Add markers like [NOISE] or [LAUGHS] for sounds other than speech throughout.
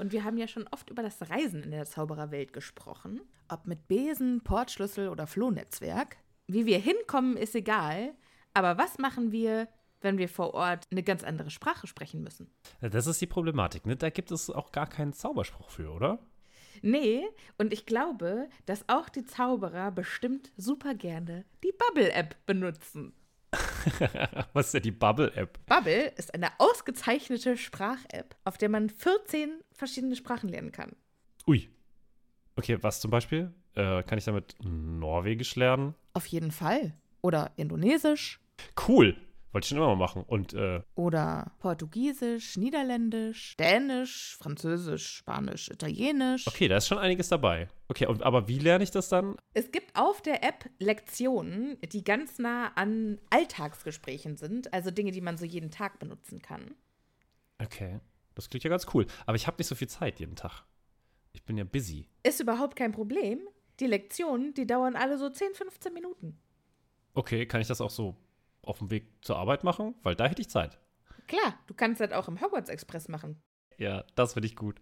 Und wir haben ja schon oft über das Reisen in der Zaubererwelt gesprochen. Ob mit Besen, Portschlüssel oder Flohnetzwerk. Wie wir hinkommen, ist egal. Aber was machen wir, wenn wir vor Ort eine ganz andere Sprache sprechen müssen? Das ist die Problematik, ne? Da gibt es auch gar keinen Zauberspruch für, oder? Nee, und ich glaube, dass auch die Zauberer bestimmt super gerne die Bubble-App benutzen. [LAUGHS] Was ist denn die Bubble-App? Bubble ist eine ausgezeichnete Sprach-App, auf der man 14 verschiedene Sprachen lernen kann. Ui. Okay, was zum Beispiel? Äh, kann ich damit Norwegisch lernen? Auf jeden Fall. Oder Indonesisch. Cool. Wollte ich schon immer mal machen. Und, äh, Oder Portugiesisch, Niederländisch, Dänisch, Französisch, Spanisch, Italienisch. okay, da ist schon einiges dabei. Okay, und, aber wie lerne ich das dann? Es gibt auf der App Lektionen, die ganz nah an Alltagsgesprächen sind, also Dinge, die man so jeden Tag benutzen kann. Okay, das klingt ja ganz cool. Aber ich habe nicht so viel Zeit jeden Tag. Ich bin ja busy. Ist überhaupt kein Problem. Die Lektionen, die dauern alle so 10, 15 Minuten. Okay, kann ich das auch so auf dem Weg zur Arbeit machen? Weil da hätte ich Zeit. Klar, du kannst das auch im Hogwarts Express machen. Ja, das finde ich gut.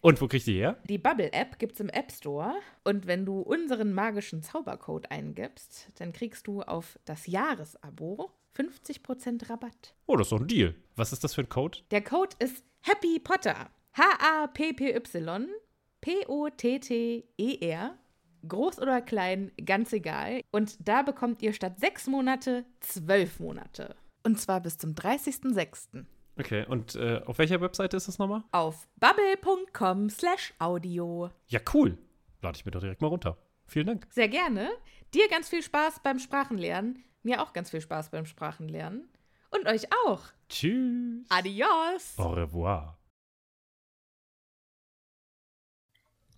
Und wo krieg ich die her? Die Bubble-App gibt's im App Store und wenn du unseren magischen Zaubercode eingibst, dann kriegst du auf das Jahresabo 50% Rabatt. Oh, das ist doch ein Deal. Was ist das für ein Code? Der Code ist Happy Potter. H-A-P-P-Y P-O-T-T-E-R. Groß oder klein, ganz egal. Und da bekommt ihr statt sechs Monate zwölf Monate. Und zwar bis zum 30.06. Okay, und äh, auf welcher Webseite ist das nochmal? Auf bubble.com slash audio. Ja, cool. Lade ich mir doch direkt mal runter. Vielen Dank. Sehr gerne. Dir ganz viel Spaß beim Sprachenlernen. Mir auch ganz viel Spaß beim Sprachenlernen. Und euch auch. Tschüss. Adios. Au revoir.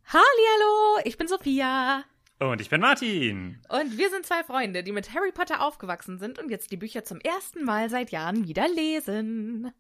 Hallihallo, ich bin Sophia. Und ich bin Martin. Und wir sind zwei Freunde, die mit Harry Potter aufgewachsen sind und jetzt die Bücher zum ersten Mal seit Jahren wieder lesen.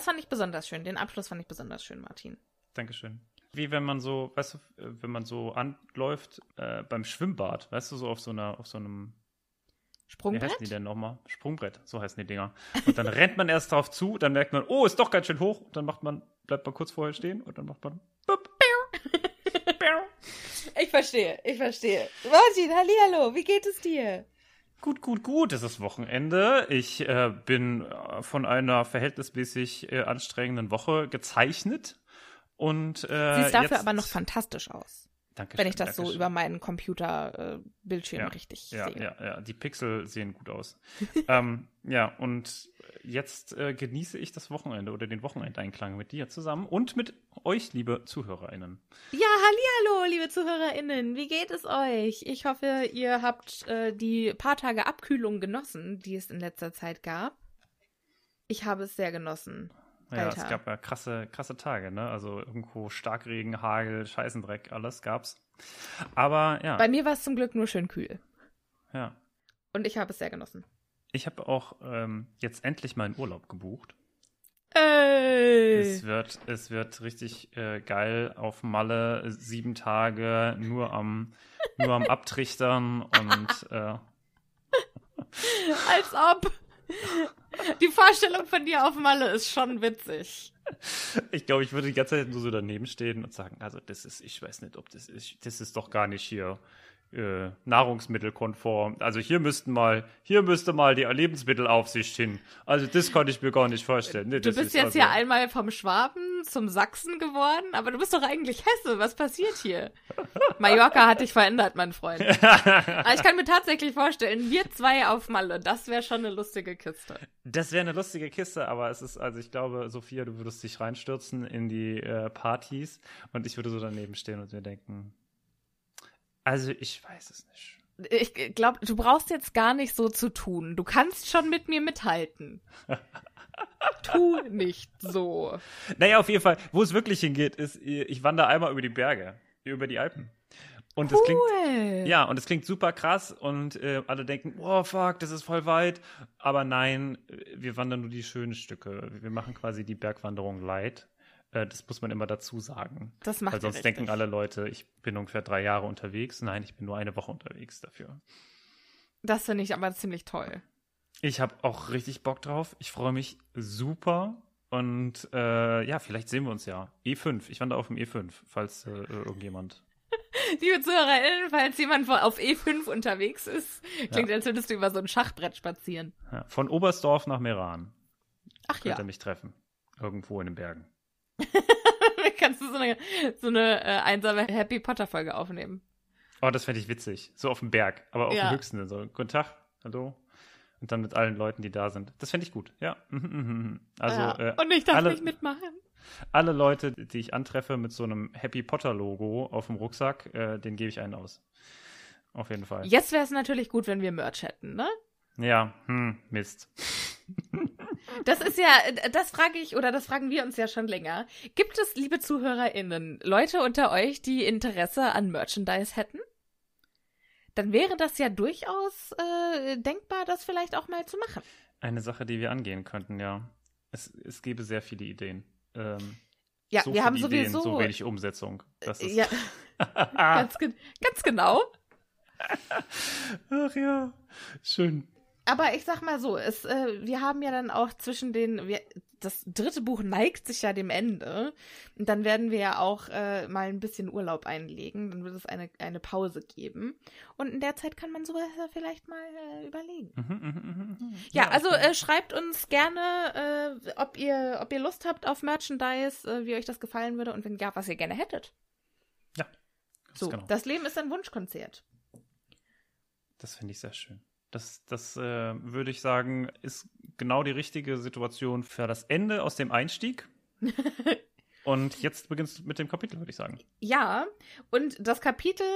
Das fand ich besonders schön. Den Abschluss fand ich besonders schön, Martin. Dankeschön. Wie wenn man so, weißt du, wenn man so anläuft äh, beim Schwimmbad, weißt du, so auf so einer, auf so einem, wie Sprungbrett? heißen die denn nochmal? Sprungbrett, so heißen die Dinger. Und dann rennt man erst drauf zu, dann merkt man, oh, ist doch ganz schön hoch. Und dann macht man, bleibt man kurz vorher stehen und dann macht man, bup, [LAUGHS] Ich verstehe, ich verstehe. Martin, hallihallo, wie geht es dir? Gut, gut, gut. Es ist Wochenende. Ich äh, bin äh, von einer verhältnismäßig äh, anstrengenden Woche gezeichnet. Und äh, Siehst dafür jetzt, aber noch fantastisch aus. Dankeschön, Wenn ich das so Dankeschön. über meinen Computerbildschirm ja, richtig ja, sehe. Ja, ja, die Pixel sehen gut aus. [LAUGHS] ähm, ja, und jetzt äh, genieße ich das Wochenende oder den Wochenendeinklang mit dir zusammen und mit euch, liebe ZuhörerInnen. Ja, hallihallo, liebe ZuhörerInnen. Wie geht es euch? Ich hoffe, ihr habt äh, die paar Tage Abkühlung genossen, die es in letzter Zeit gab. Ich habe es sehr genossen. Ja, Alter. es gab ja krasse, krasse Tage, ne? Also irgendwo Starkregen, Hagel, Scheißendreck, alles gab's. Aber ja, Bei mir war es zum Glück nur schön kühl. ja. Und ich habe es sehr genossen. Ich habe auch ähm, jetzt endlich meinen Urlaub gebucht. Ey! Es wird, es wird richtig äh, geil auf Malle, sieben Tage nur am, nur am Abtrichtern und äh, [LAUGHS] Als ob. Die Vorstellung von dir auf Malle ist schon witzig. ich glaube, ich würde die ganze Zeit nur so daneben stehen und sagen, also das ist, ich weiß nicht, ob das ist, das ist doch gar nicht hier äh, nahrungsmittelkonform. Also hier müssten mal, hier müsste mal die Lebensmittelaufsicht hin. Also das konnte ich mir gar nicht vorstellen. Nee, Du bist ist jetzt also, ja einmal vom Schwaben zum Sachsen geworden, aber du bist doch eigentlich Hesse. Was passiert hier? [LAUGHS] Mallorca hat dich verändert, mein Freund. [LAUGHS] Aber ich kann mir tatsächlich vorstellen, wir zwei auf Malle, das wäre schon eine lustige Kiste. Das wäre eine lustige Kiste, aber es ist, also ich glaube, Sophia, du würdest dich reinstürzen in die äh, Partys und ich würde so daneben stehen und mir denken, also ich weiß es nicht. Ich glaube, du brauchst jetzt gar nicht so zu tun. Du kannst schon mit mir mithalten. [LAUGHS] tu nicht so. Naja, auf jeden Fall, wo es wirklich hingeht, ist, ich wandere einmal über die Berge, über die Alpen. Und es klingt, Cool. ja, und es klingt super krass und äh, alle denken, oh fuck, das ist voll weit. Aber nein, wir wandern nur die schönen Stücke. Wir machen quasi die Bergwanderung light. Äh, das muss man immer dazu sagen. Das macht Weil sonst denken alle Leute, ich bin ungefähr drei Jahre unterwegs. Nein, ich bin nur eine Woche unterwegs dafür. Das finde ich aber ziemlich toll. Ich habe auch richtig Bock drauf. Ich freue mich super. Und äh, ja, vielleicht sehen wir uns ja. E5. Ich wandere auf dem E5, falls äh, irgendjemand. [LAUGHS] Liebe ZuhörerInnen, falls jemand auf E5 unterwegs ist, klingt, als würdest du über so ein Schachbrett spazieren. Ja, von Oberstdorf nach Meran Ach könnt ja, ihr mich treffen. Irgendwo in den Bergen. [LAUGHS] kannst du so eine, so eine äh, einsame Happy Potter Folge aufnehmen. Oh, das fände ich witzig. So auf dem Berg, aber auf Ja. dem höchsten. So, guten Tag, hallo. Und dann mit allen Leuten, die da sind. Das fände ich gut, ja. Mhm, mhm, mhm. Also, ja. äh, Und ich darf alle, nicht mitmachen. alle Leute, die ich antreffe mit so einem Happy Potter-Logo auf dem Rucksack, äh, den gebe ich einen aus. Auf jeden Fall. Jetzt wäre es natürlich gut, wenn wir Merch hätten, ne? Ja, hm, Mist. [LAUGHS] Das ist ja, das frage ich oder das fragen wir uns ja schon länger. Gibt es, liebe ZuhörerInnen, Leute unter euch, die Interesse an Merchandise hätten? Dann wäre das ja durchaus äh, denkbar, das vielleicht auch mal zu machen. Eine Sache, die wir angehen könnten, ja. Es, es gäbe sehr viele Ideen. Ähm, Ja, so wir haben viele Ideen, sowieso. so wenig Umsetzung. Das ist, ja, [LAUGHS] ganz, ganz genau. Ach ja, schön. Aber ich sag mal so, es, äh, wir haben ja dann auch zwischen den, wir, das dritte Buch neigt sich ja dem Ende. Und dann werden wir ja auch äh, mal ein bisschen Urlaub einlegen. Dann wird es eine, eine Pause geben. Und in der Zeit kann man sowas ja vielleicht mal äh, überlegen. Mhm, mhm, mhm, mhm. Ja, also okay. äh, schreibt uns gerne, äh, ob, ihr, ob ihr Lust habt auf Merchandise, äh, wie euch das gefallen würde und wenn ja, was ihr gerne hättet. ja, So, genau. das Leben ist ein Wunschkonzert. Das finde ich sehr schön. Das, das äh, würde ich sagen, ist genau die richtige Situation für das Ende aus dem Einstieg. [LAUGHS] Und jetzt beginnst du mit dem Kapitel, würde ich sagen. Ja, und das Kapitel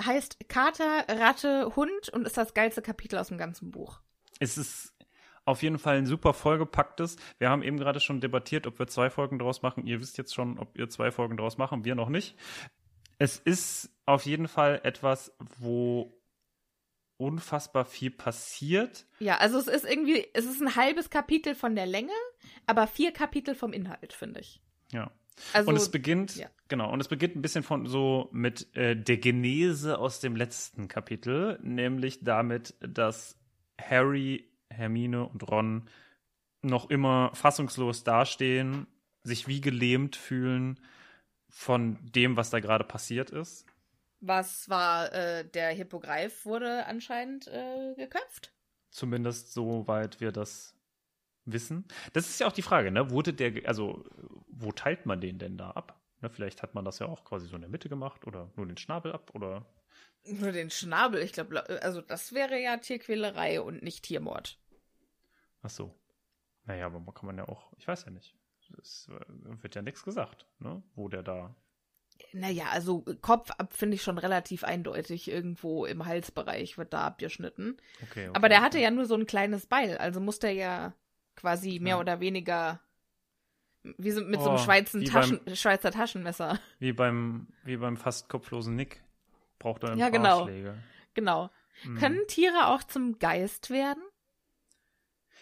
heißt Kater, Ratte, Hund und ist das geilste Kapitel aus dem ganzen Buch. Es ist auf jeden Fall ein super vollgepacktes. Wir haben eben gerade schon debattiert, ob wir zwei Folgen draus machen. Ihr wisst jetzt schon, ob ihr zwei Folgen draus machen, wir noch nicht. Es ist auf jeden Fall etwas, wo unfassbar viel passiert. Ja, also es ist irgendwie, es ist ein halbes Kapitel von der Länge, aber vier Kapitel vom Inhalt, finde ich. Ja. Also, und es beginnt, ja. genau, und es beginnt ein bisschen von so mit äh, der Genese aus dem letzten Kapitel, nämlich damit, dass Harry, Hermine und Ron noch immer fassungslos dastehen, sich wie gelähmt fühlen von dem, was da gerade passiert ist. Was war, äh, der Hippogreif wurde anscheinend äh, geköpft. Zumindest soweit wir das wissen. Das ist ja auch die Frage, ne? Wurde der, also, wo teilt man den denn da ab? Ne, vielleicht hat man das ja auch quasi so in der Mitte gemacht oder nur den Schnabel ab oder. Nur den Schnabel, ich glaube, also das wäre ja Tierquälerei und nicht Tiermord. Ach so. Naja, aber kann man ja auch, ich weiß ja nicht. Es äh, wird ja nichts gesagt, ne? Wo der da. Naja, also Kopf ab finde ich schon relativ eindeutig. Irgendwo im Halsbereich wird da abgeschnitten. Okay, okay Aber der hatte okay. ja nur so ein kleines Beil, also muss der ja quasi mehr Ja. oder weniger wie so, mit so einem Oh, Schweizer, Taschen, Schweizer Taschenmesser. [LAUGHS] Wie beim, wie beim fast kopflosen Nick. Braucht er ein Ja, paar genau. Schläge. Genau. Mhm. Können Tiere auch zum Geist werden?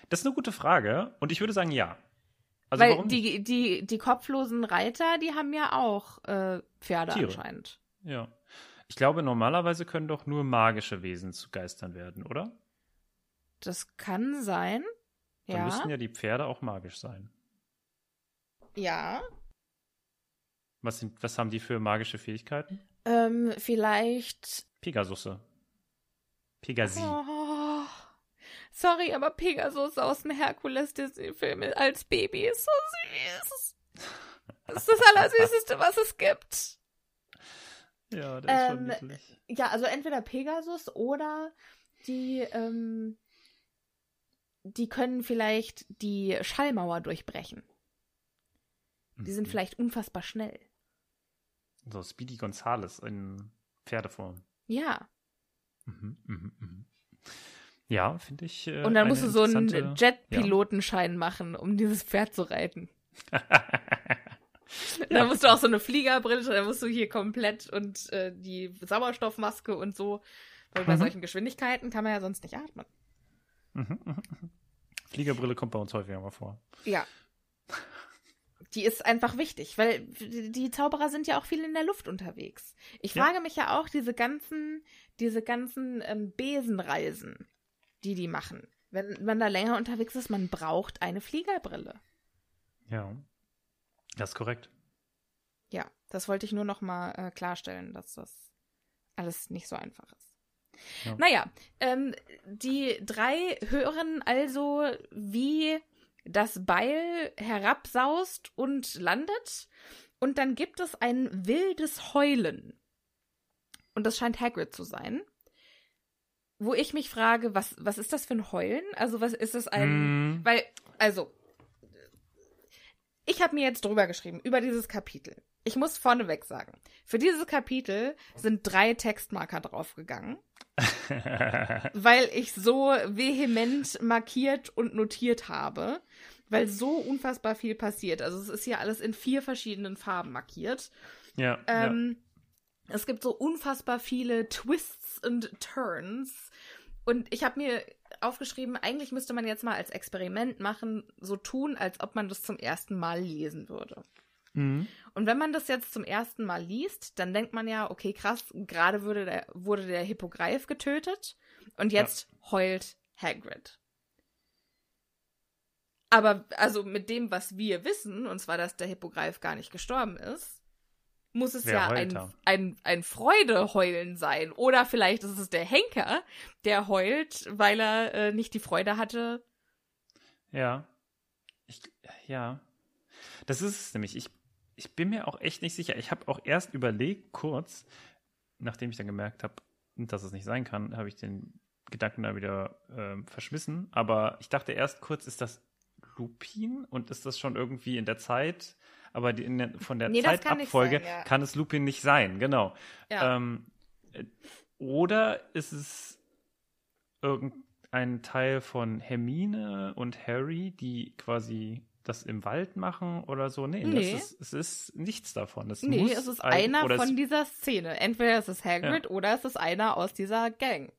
Das ist eine gute Frage und ich würde sagen ja. Also Weil warum nicht? die, die, die kopflosen Reiter, die haben ja auch äh, Pferde Tiere. anscheinend. Ja. Ich glaube, normalerweise können doch nur magische Wesen zu Geistern werden, oder? Das kann sein. Dann Ja. müssten ja die Pferde auch magisch sein. ja. Was, sind, was haben die für magische Fähigkeiten? Ähm, vielleicht. Pegasusse. Pegasi. Oh, sorry, aber Pegasus aus dem Herkules Disney-Film als Baby ist so süß. Das ist das Allersüßeste, was es gibt. Ja, der ist schon Ähm, niedlich. Ja, also entweder Pegasus oder die, ähm, die können vielleicht die Schallmauer durchbrechen. Die sind Mhm. vielleicht unfassbar schnell. So Speedy Gonzales in Pferdeform. Ja. Mhm, mhm, mhm. Ja, finde ich. Äh, Und dann musst du so einen Jet-Pilotenschein machen, um dieses Pferd zu reiten. Ja. [LAUGHS] Dann musst du auch so eine Fliegerbrille, dann musst du hier komplett und äh, die Sauerstoffmaske und so. Weil bei Mhm. solchen Geschwindigkeiten kann man ja sonst nicht atmen. Mhm, mhm, mhm. Fliegerbrille kommt bei uns häufiger mal vor. Ja. [LAUGHS] Die ist einfach wichtig, weil die Zauberer sind ja auch viel in der Luft unterwegs. Ich Ja. frage mich ja auch, diese ganzen, diese ganzen ähm, Besenreisen, die die machen. Wenn man da länger unterwegs ist, man braucht eine Fliegerbrille. Ja. Das ist korrekt. Ja, das wollte ich nur noch mal äh, klarstellen, dass das alles nicht so einfach ist. Ja. Naja, ähm, die drei hören also, wie das Beil herabsaust und landet. Und dann gibt es ein wildes Heulen. Und das scheint Hagrid zu sein. Wo ich mich frage, was, was ist das für ein Heulen? Also, was ist das ein. Mm, Weil, also, ich habe mir jetzt drüber geschrieben, über dieses Kapitel. Ich muss vorneweg sagen, für dieses Kapitel sind drei Textmarker draufgegangen, [LAUGHS] weil ich so vehement markiert und notiert habe, weil so unfassbar viel passiert. Also es ist hier alles in vier verschiedenen Farben markiert. ja, Ähm, Es gibt so unfassbar viele Twists und Turns. Und ich habe mir aufgeschrieben, eigentlich müsste man jetzt mal als Experiment machen, so tun, als ob man das zum ersten Mal lesen würde. ja. Mhm. Und wenn man das jetzt zum ersten Mal liest, dann denkt man ja, okay, krass, gerade wurde der, wurde der Hippogreif getötet und jetzt heult Hagrid. Aber also mit dem, was wir wissen, und zwar, dass der Hippogreif gar nicht gestorben ist, muss es Wer ja ein, da? ein, ein Freudeheulen sein. Oder vielleicht ist es der Henker, der heult, weil er äh, nicht die Freude hatte. Ja. Ich, ja. Das ist es nämlich. Ich, ich bin mir auch echt nicht sicher. Ich habe auch erst überlegt, kurz, nachdem ich dann gemerkt habe, dass es nicht sein kann, habe ich den Gedanken dann wieder ähm, verschmissen. Aber ich dachte erst kurz, ist das Lupin und ist das schon irgendwie in der Zeit? Aber die, in der, von der Nee, das kann Zeitabfolge sein, ja. kann es Lupin nicht sein, genau. Ja. Ähm, äh, oder ist es irgendein Teil von Hermine und Harry, die quasi das im Wald machen oder so? Nee, Nee. Ist, es ist nichts davon. Es nee, es ist ein- einer von es, dieser Szene. Entweder es ist Hagrid oder es ist einer aus dieser Gang.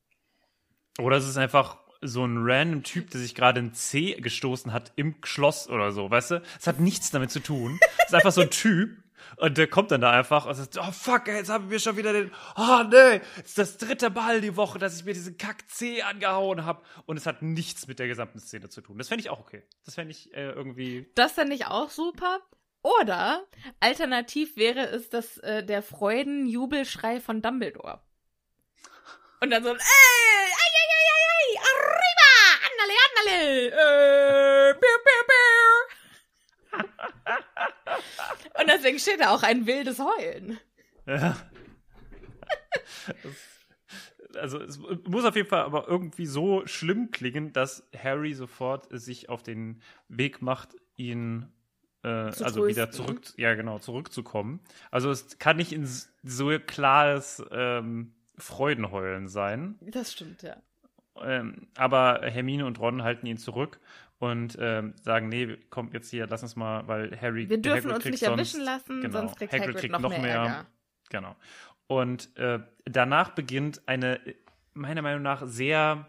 Oder es ist einfach so ein random Typ, der sich gerade ein C gestoßen hat im Schloss oder so, weißt du? Es hat nichts damit zu tun. Es ist einfach so ein Typ und der kommt dann da einfach und sagt, oh fuck, jetzt haben wir schon wieder den, oh nee, es ist das dritte Mal die Woche, dass ich mir diesen Kack C angehauen habe und es hat nichts mit der gesamten Szene zu tun. Das fände ich auch okay. Das fände ich äh, irgendwie, Das fände ich auch super. Oder alternativ wäre es das, äh, der Freudenjubelschrei von Dumbledore. Und dann so ey, arriba, andale, andale, äh, biu, biu, biu. [LAUGHS] Und deswegen steht da auch ein wildes Heulen. Ja. Das- also es muss auf jeden Fall aber irgendwie so schlimm klingen, dass Harry sofort sich auf den Weg macht, ihn äh, also wieder zurück, ja genau, zurückzukommen. Also es kann nicht in so klares ähm, Freudenheulen sein. Das stimmt, ja. Ähm, aber Hermine und Ron halten ihn zurück und ähm, sagen, nee, komm jetzt hier, lass uns mal, weil Harry Wir dürfen Hagrid uns nicht sonst, erwischen lassen, genau, sonst kriegt Hagrid Hagrid, kriegt noch, noch mehr, mehr. Genau. Und äh, danach beginnt eine, meiner Meinung nach, sehr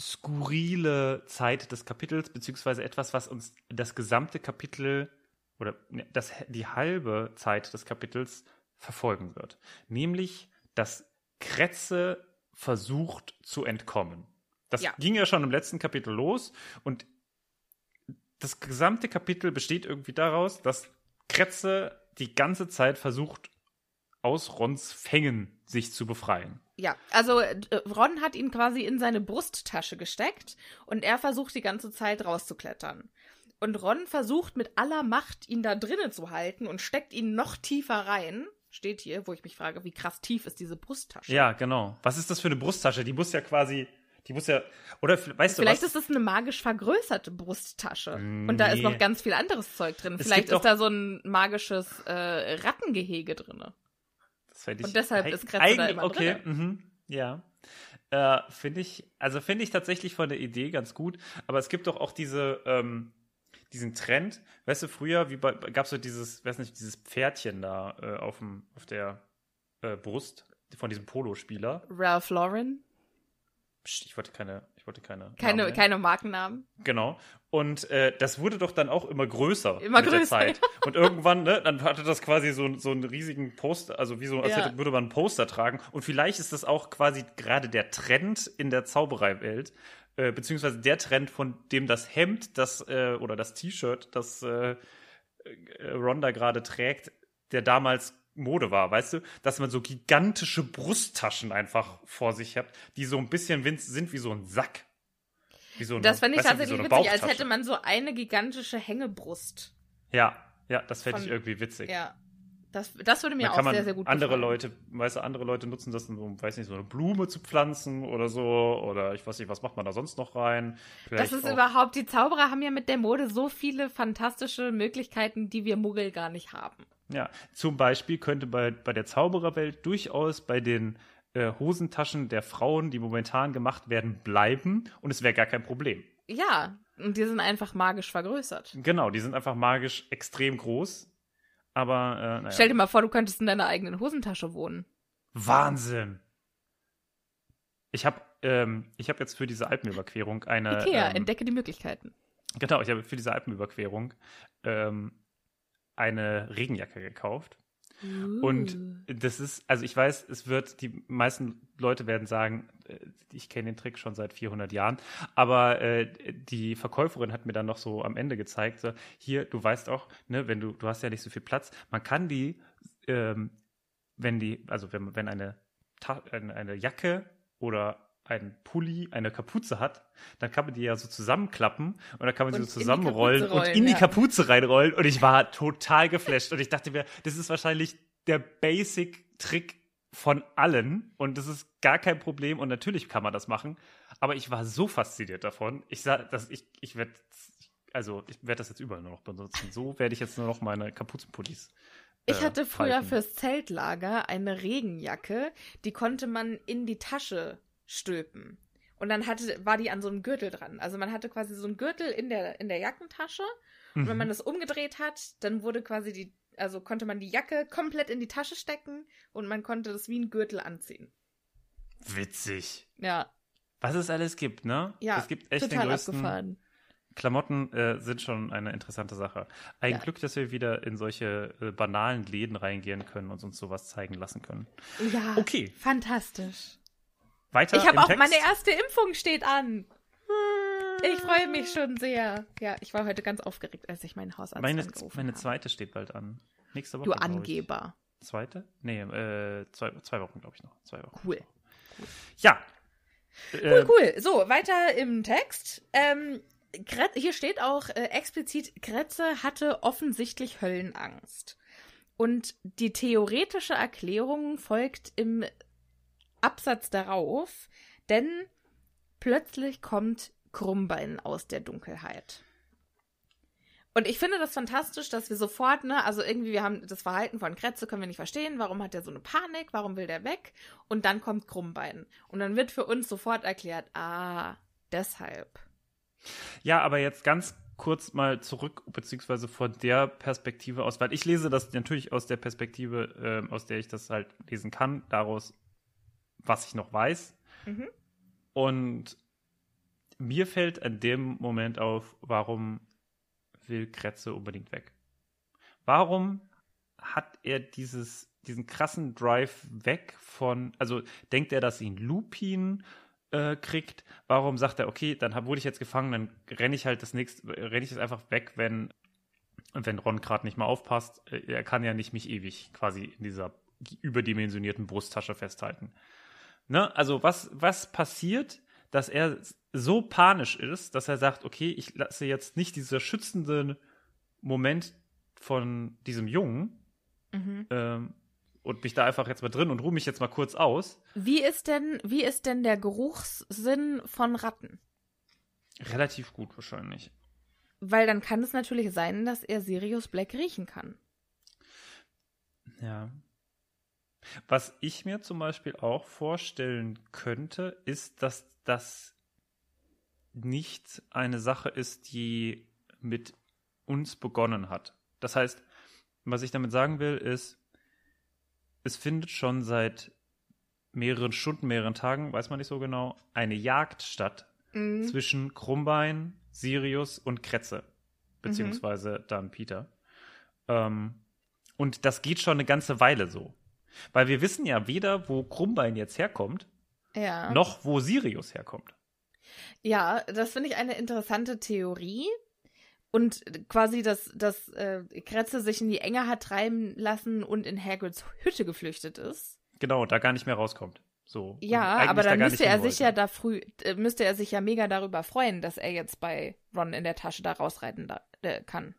skurrile Zeit des Kapitels, beziehungsweise etwas, was uns das gesamte Kapitel oder ne, das, die halbe Zeit des Kapitels verfolgen wird. Nämlich, dass Kretze versucht zu entkommen. Das Ja. ging ja schon im letzten Kapitel los und das gesamte Kapitel besteht irgendwie daraus, dass Kretze die ganze Zeit versucht, aus Rons Fängen sich zu befreien. Ja, also äh, Ron hat ihn quasi in seine Brusttasche gesteckt und er versucht die ganze Zeit rauszuklettern. Und Ron versucht mit aller Macht, ihn da drinnen zu halten und steckt ihn noch tiefer rein. Steht hier, wo ich mich frage, wie krass tief ist diese Brusttasche? Ja, genau. Was ist das für eine Brusttasche? Die muss ja quasi, die muss ja, oder weißt Vielleicht du was? ist es eine magisch vergrößerte Brusttasche. Und da ist Nee. noch ganz viel anderes Zeug drin. Es Vielleicht ist da so ein magisches äh, Rattengehege drin. Das fänd und deshalb ist Kretze da immer Okay, drinne. mhm, ja. Äh, finde ich, also finde ich tatsächlich von der Idee ganz gut, aber es gibt doch auch diese, ähm, diesen Trend, weißt du, früher, wie bei, gab es so dieses, weiß nicht, dieses Pferdchen da äh, auf, dem, auf der äh, Brust von diesem Polospieler. Ralph Lauren. Psst, ich wollte keine, ich wollte keine. Keine, Namen keine Markennamen. Genau. Und äh, das wurde doch dann auch immer größer Immer mit der größer, Zeit. Und irgendwann, ne, dann hatte das quasi so, so einen riesigen Poster, also wie so, als Ja. hätte, würde man einen Poster tragen. Und vielleicht ist das auch quasi gerade der Trend in der Zaubereiwelt, äh, beziehungsweise der Trend, von dem das Hemd, das äh, oder das T-Shirt, das äh, äh, Ronda gerade trägt, der damals Mode war, weißt du, dass man so gigantische Brusttaschen einfach vor sich hat, die so ein bisschen sind wie so ein Sack. So eine, Das fände ich tatsächlich so witzig, als hätte man so eine gigantische Hängebrust. Ja, ja, das fände ich irgendwie witzig. Ja. Das, das würde mir Dann auch sehr, sehr gut andere gefallen. Leute, weißt du, andere Leute nutzen das, um, weiß nicht, so eine Blume zu pflanzen oder so. Oder ich weiß nicht, was macht man da sonst noch rein? Das Vielleicht ist auch- überhaupt, die Zauberer haben ja mit der Mode so viele fantastische Möglichkeiten, die wir Muggel gar nicht haben. Ja, zum Beispiel könnte bei, bei der Zaubererwelt durchaus bei den äh, Hosentaschen der Frauen, die momentan gemacht werden, bleiben und es wäre gar kein Problem. Ja, und die sind einfach magisch vergrößert. Genau, die sind einfach magisch extrem groß. Aber, äh, naja. Stell dir mal vor, du könntest in deiner eigenen Hosentasche wohnen. Wahnsinn! Ich habe ähm, ich hab jetzt für diese Alpenüberquerung eine. Ikea, ähm, entdecke die Möglichkeiten. Genau, ich habe für diese Alpenüberquerung ähm, eine Regenjacke gekauft. Und das ist, also ich weiß, es wird, die meisten Leute werden sagen, äh, ich kenne den Trick schon seit 400 Jahren, aber äh, die Verkäuferin hat mir dann noch so am Ende gezeigt, so, hier, du weißt auch, ne, wenn du, du hast ja nicht so viel Platz, man kann die, ähm, wenn die, also wenn, wenn eine, Ta eine, eine Jacke oder ein Pulli eine Kapuze hat, dann kann man die ja so zusammenklappen und dann kann man sie so zusammenrollen Kapuze und rollen, in die ja. Kapuze reinrollen und ich war total geflasht und ich dachte mir, das ist wahrscheinlich der Basic-Trick von allen und das ist gar kein Problem und natürlich kann man das machen, aber ich war so fasziniert davon. Ich sah, dass ich, ich werde, also ich werde das jetzt überall nur noch benutzen. So werde ich jetzt nur noch meine Kapuzenpullis. Ich äh, hatte früher fürs Zeltlager eine Regenjacke, die konnte man in die Tasche stülpen. Und dann hatte, war die an so einem Gürtel dran. Also man hatte quasi so einen Gürtel in der, in der Jackentasche. Und wenn Mhm. man das umgedreht hat, dann wurde quasi die, also konnte man die Jacke komplett in die Tasche stecken und man konnte das wie ein Gürtel anziehen. Witzig. Ja, Was es alles gibt, ne? ja. es gibt echt total den größten, abgefahren. Klamotten äh, sind schon eine interessante Sache. Ein Ja. Glück, dass wir wieder in solche äh, banalen Läden reingehen können und uns sowas zeigen lassen können. Ja, Okay. fantastisch. Weiter Ich habe auch Text. meine erste Impfung steht an. Ich freue mich schon sehr. Ja, ich war heute ganz aufgeregt, als ich meinen Hausarzt meine, angerufen meine habe. zweite steht bald an. Nächste Woche. Du. Angeber. Zweite? Nee, äh, zwei, zwei Wochen, glaube ich noch. Zwei Wochen. Cool. Ja. Cool, Äh, cool. So, weiter im Text. Ähm, hier steht auch äh, explizit, Kretze hatte offensichtlich Höllenangst. Und die theoretische Erklärung folgt im Absatz darauf, denn plötzlich kommt Krummbein aus der Dunkelheit. Und ich finde das fantastisch, dass wir sofort, ne, also irgendwie, wir haben das Verhalten von Kretze, können wir nicht verstehen, warum hat er so eine Panik, warum will der weg? Und dann kommt Krummbein. Und dann wird für uns sofort erklärt, ah, deshalb. Ja, aber jetzt ganz kurz mal zurück, beziehungsweise von der Perspektive aus, weil ich lese das natürlich aus der Perspektive, äh, aus der ich das halt lesen kann, daraus, was ich noch weiß. Mhm. Und mir fällt in dem Moment auf, warum will Kretze unbedingt weg? Warum hat er dieses, diesen krassen Drive weg von, also denkt er, dass ihn Lupin äh, kriegt, warum sagt er, okay, dann hab, wurde ich jetzt gefangen, dann renne ich halt das nächste, renne ich jetzt einfach weg, wenn, wenn Ron gerade nicht mal aufpasst. Äh, er kann ja nicht mich ewig quasi in dieser überdimensionierten Brusttasche festhalten. Ne? Also was, was passiert, dass er so panisch ist, dass er sagt, okay, ich lasse jetzt nicht dieser schützende Moment von diesem Jungen mhm. ähm, und mich da einfach jetzt mal drin und ruhe mich jetzt mal kurz aus. Wie ist denn, wie ist denn der Geruchssinn von Ratten? Relativ gut wahrscheinlich. Weil dann kann es natürlich sein, dass er Sirius Black riechen kann. Ja. Was ich mir zum Beispiel auch vorstellen könnte, ist, dass das nicht eine Sache ist, die mit uns begonnen hat. Das heißt, was ich damit sagen will, ist, es findet schon seit mehreren Stunden, mehreren Tagen, weiß man nicht so genau, eine Jagd statt mhm. zwischen Krummbein, Sirius und Kretze, beziehungsweise mhm. dann Peter. Ähm, und das geht schon eine ganze Weile so. Weil wir wissen ja weder, wo Krummbein jetzt herkommt, ja. noch wo Sirius herkommt. Ja, das finde ich eine interessante Theorie. Und quasi, dass, dass äh, Kretze sich in die Enge hat treiben lassen und in Hagrids Hütte geflüchtet ist. Genau, da gar nicht mehr rauskommt. So. Ja, aber dann da müsste er sich ja da früh, äh, müsste er sich ja mega darüber freuen, dass er jetzt bei Ron in der Tasche da rausreiten da, äh, kann.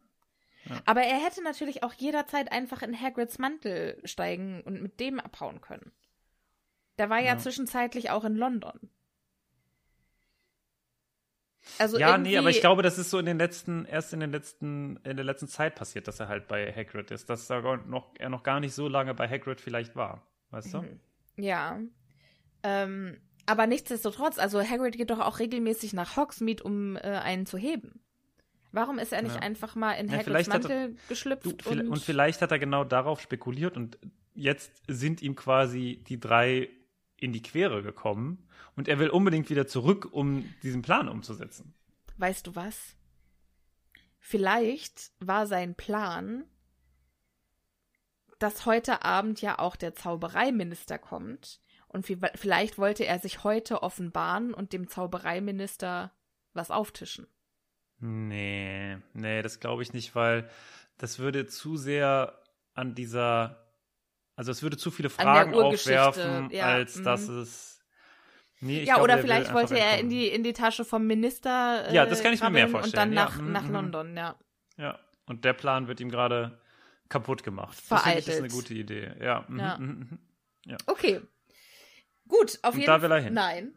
Ja. Aber er hätte natürlich auch jederzeit einfach in Hagrids Mantel steigen und mit dem abhauen können. Der war ja, ja zwischenzeitlich auch in London. Also ja, nee, aber ich glaube, das ist so in den letzten, erst in den letzten, in der letzten Zeit passiert, dass er halt bei Hagrid ist, dass er noch, er noch gar nicht so lange bei Hagrid vielleicht war, weißt du? Mhm. Ja. Ähm, aber nichtsdestotrotz, also Hagrid geht doch auch regelmäßig nach Hogsmeade, um äh, einen zu heben. Warum ist er nicht ja. einfach mal in ja, Hagrids Mantel er, geschlüpft? Du, und, und vielleicht hat er genau darauf spekuliert und jetzt sind ihm quasi die drei in die Quere gekommen und er will unbedingt wieder zurück, um diesen Plan umzusetzen. Weißt du was? Vielleicht war sein Plan, dass heute Abend ja auch der Zaubereiminister kommt und vielleicht wollte er sich heute offenbaren und dem Zaubereiminister was auftischen. Nee, nee, das glaube ich nicht, weil das würde zu sehr an dieser, also es würde zu viele Fragen aufwerfen, ja, als dass mhm. es Nee, ja, glaub, oder vielleicht wollte er in die, in die Tasche vom Minister. Äh, ja, das kann ich mir mehr vorstellen. Und dann nach, ja. nach mhm. London, ja. Ja, und der Plan wird ihm gerade kaputt gemacht. Vereitelt. Das ist eine gute Idee. Ja. Mhm, ja. Mhm, ja. Okay. Gut, auf jeden Fall. Da will er hin. Nein.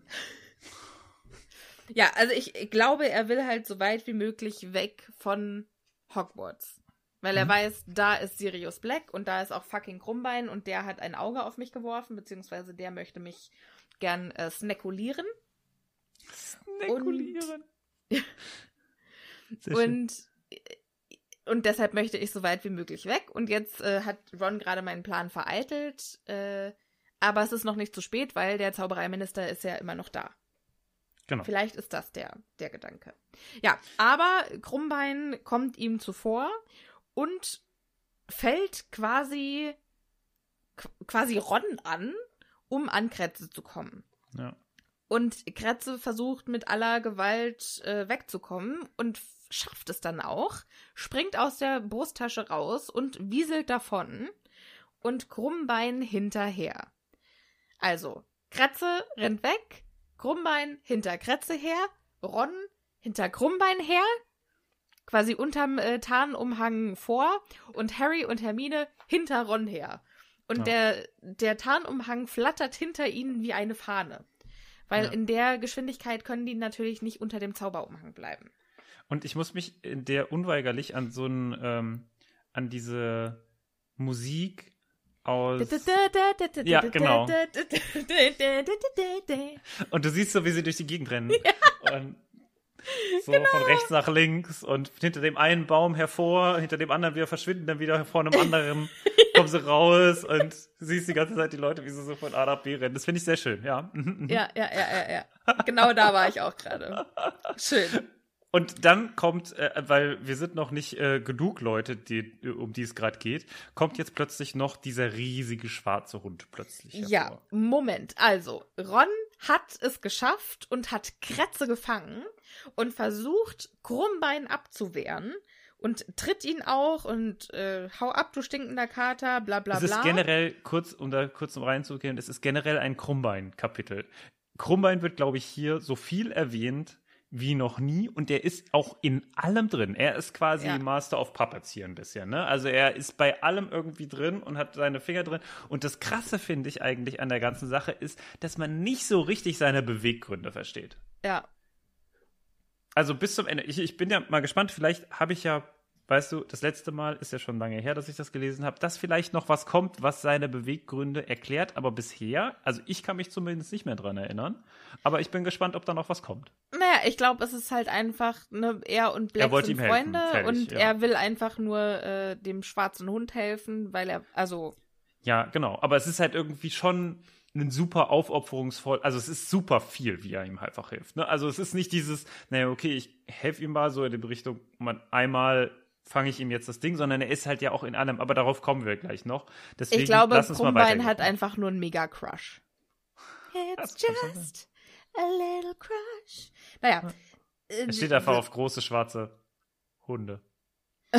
Ja, also ich glaube, er will halt so weit wie möglich weg von Hogwarts. Weil er mhm. weiß, da ist Sirius Black und da ist auch fucking Krummbein und der hat ein Auge auf mich geworfen, beziehungsweise der möchte mich gern äh, snakulieren. Snakulieren. Und, und, und, deshalb möchte ich so weit wie möglich weg. Und jetzt äh, hat Ron gerade meinen Plan vereitelt. Äh, aber es ist noch nicht zu spät, weil der Zaubereiminister ist ja immer noch da. Genau. Vielleicht ist das der, der Gedanke. Ja, aber Krummbein kommt ihm zuvor und fällt quasi quasi Ron an um an Kretze zu kommen. Ja. Und Kretze versucht mit aller Gewalt äh, wegzukommen und schafft es dann auch, springt aus der Brusttasche raus und wieselt davon und Krummbein hinterher. Also, Kretze rennt weg, Krummbein hinter Kretze her, Ron hinter Krummbein her, quasi unterm äh, Tarnumhang vor und Harry und Hermine hinter Ron her. Und ja. der, der Tarnumhang flattert hinter ihnen wie eine Fahne. Weil ja. in der Geschwindigkeit können die natürlich nicht unter dem Zauberumhang bleiben. Und ich muss mich in der unweigerlich an so ein, ähm, an diese Musik aus. ja, genau. Und du siehst so, wie sie durch die Gegend rennen. Ja. Und So von rechts nach links und hinter dem einen Baum hervor, hinter dem anderen wieder verschwinden, dann wieder vor einem anderen kommen sie raus und siehst die ganze Zeit die Leute, wie sie so von A nach B rennen. Das finde ich sehr schön, ja. Ja, ja, ja, ja, ja. Genau da war ich auch gerade. Schön. Und dann kommt, äh, weil wir sind noch nicht äh, genug Leute, die, um die es gerade geht, kommt jetzt plötzlich noch dieser riesige schwarze Hund plötzlich. hervor. Ja, Moment. Also, Ron hat es geschafft und hat Kretze gefangen und versucht, Krummbein abzuwehren und tritt ihn auch und äh, hau ab, du stinkender Kater, bla bla Es bla. ist generell, kurz, um da kurz um reinzugehen, es ist generell ein Krummbein-Kapitel. Krummbein wird, glaube ich, hier so viel erwähnt wie noch nie und der ist auch in allem drin. Er ist quasi Ja. Master of Puppets hier ein bisschen, ne? Also er ist bei allem irgendwie drin und hat seine Finger drin. Und das Krasse finde ich eigentlich an der ganzen Sache ist, dass man nicht so richtig seine Beweggründe versteht. ja, Also bis zum Ende. Ich, ich bin ja mal gespannt. Vielleicht habe ich ja, weißt du, das letzte Mal ist ja schon lange her, dass ich das gelesen habe, dass vielleicht noch was kommt, was seine Beweggründe erklärt. Aber bisher, also ich kann mich zumindest nicht mehr dran erinnern. Aber ich bin gespannt, ob da noch was kommt. Naja, ich glaube, es ist halt einfach, ne, er und Black Er sind Freunde fertig, und ja. er will einfach nur äh, dem schwarzen Hund helfen, weil er, also, Ja, genau. Aber es ist halt irgendwie schon ein super aufopferungsvoll, also es ist super viel, wie er ihm einfach hilft. Ne? Also es ist nicht dieses, naja, okay, ich helfe ihm mal so in die Richtung, man einmal fange ich ihm jetzt das Ding, sondern er ist halt ja auch in allem, aber darauf kommen wir gleich noch. Deswegen, ich glaube, lass uns mal Krummbein hat einfach nur einen Mega-Crush. It's just a little crush. Naja. äh, Er steht einfach auf große schwarze Hunde. [LAUGHS]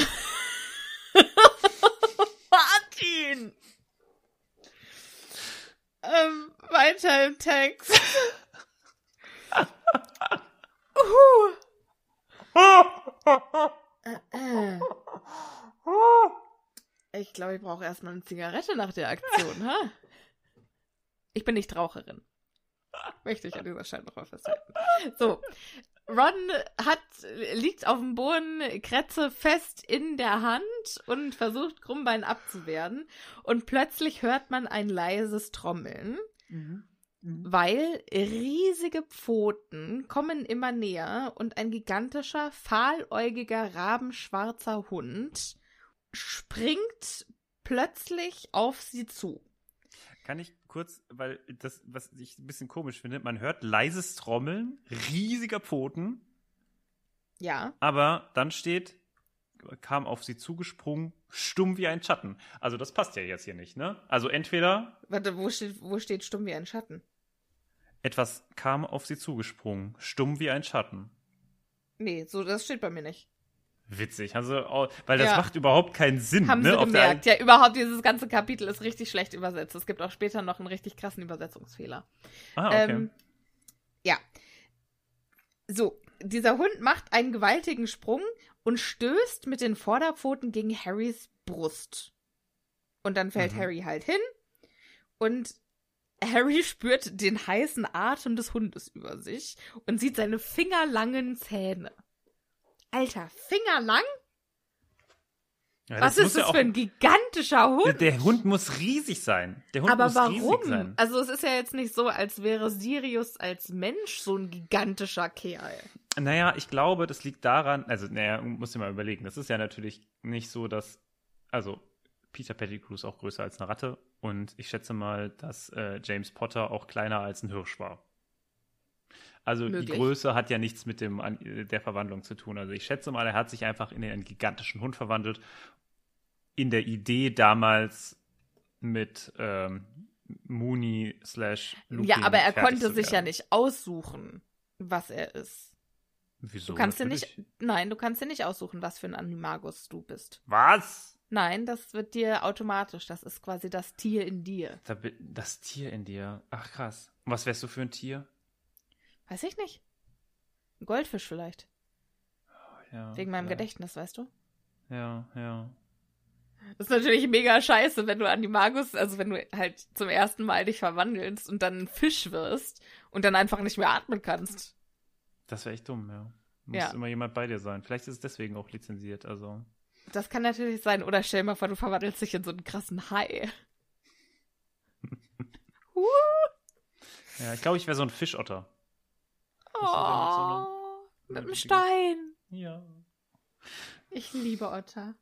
Martin! ähm, weiter im Text. [LAUGHS] [LAUGHS] Äh, äh. Ich glaube, ich brauche erstmal eine Zigarette nach der Aktion, ha? Ich bin nicht Raucherin. Möchte ich an dieser Stelle noch mal festhalten. So, Ron hat, liegt auf dem Boden, Kretze fest in der Hand und versucht, Krummbein abzuwehren. Und plötzlich hört man ein leises Trommeln, weil riesige Pfoten kommen immer näher und ein gigantischer, fahläugiger, rabenschwarzer Hund springt plötzlich auf sie zu. Kann ich kurz, weil das, was ich ein bisschen komisch finde, man hört leises Trommeln, riesiger Pfoten, Ja. aber dann steht, kam auf sie zugesprungen, stumm wie ein Schatten. Also das passt ja jetzt hier nicht, ne? Also entweder Warte, wo steht, wo steht stumm wie ein Schatten? Etwas kam auf sie zugesprungen, stumm wie ein Schatten. Nee, so, das steht bei mir nicht. Witzig, also, weil das Ja. macht überhaupt keinen Sinn, Haben ne? sie gemerkt. Ja, überhaupt dieses ganze Kapitel ist richtig schlecht übersetzt. Es gibt auch später noch einen richtig krassen Übersetzungsfehler. Ah, okay. Ähm, ja. So, dieser Hund macht einen gewaltigen Sprung und stößt mit den Vorderpfoten gegen Harrys Brust. Und dann fällt Mhm. Harry halt hin und Harry spürt den heißen Atem des Hundes über sich und sieht seine fingerlangen Zähne. Alter, fingerlang? Ja, Was ist ja das auch- für ein gigantischer Hund? Der Hund muss riesig sein. Der Hund Aber muss riesig warum? sein. Also es ist ja jetzt nicht so, als wäre Sirius als Mensch so ein gigantischer Kerl. Naja, ich glaube, das liegt daran, also, naja, muss ich mal überlegen. Das ist ja natürlich nicht so, dass, also, Peter Pettigrew ist auch größer als eine Ratte und ich schätze mal, dass äh, James Potter auch kleiner als ein Hirsch war. Also die Möglich. Größe hat ja nichts mit dem, äh, der Verwandlung zu tun. Also ich schätze mal, er hat sich einfach in einen gigantischen Hund verwandelt. In der Idee damals mit ähm, Mooney slash Lupin ja, aber er konnte sich ja nicht aussuchen, was er ist. Wieso? Du kannst dir nicht, nein, du kannst dir nicht aussuchen, was für ein Animagus du bist. Was? Nein, das wird dir automatisch. Das ist quasi das Tier in dir. Das Tier in dir. Ach krass. Und was wärst du für ein Tier? Weiß ich nicht. Ein Goldfisch vielleicht. Ja, Wegen meinem vielleicht. Gedächtnis, weißt du? Ja, ja. Das ist natürlich mega scheiße, wenn du Animagus, also wenn du halt zum ersten Mal dich verwandelst und dann ein Fisch wirst und dann einfach nicht mehr atmen kannst. Das wäre echt dumm, ja. Muss Ja. immer jemand bei dir sein. Vielleicht ist es deswegen auch lizenziert. Also. Das kann natürlich sein. Oder stell dir mal vor, du verwandelst dich in so einen krassen Hai. [LAUGHS] Ja, ich glaube, ich wäre so ein Fischotter. Oh. Mit dem Stein. Ja. Ich liebe Otter.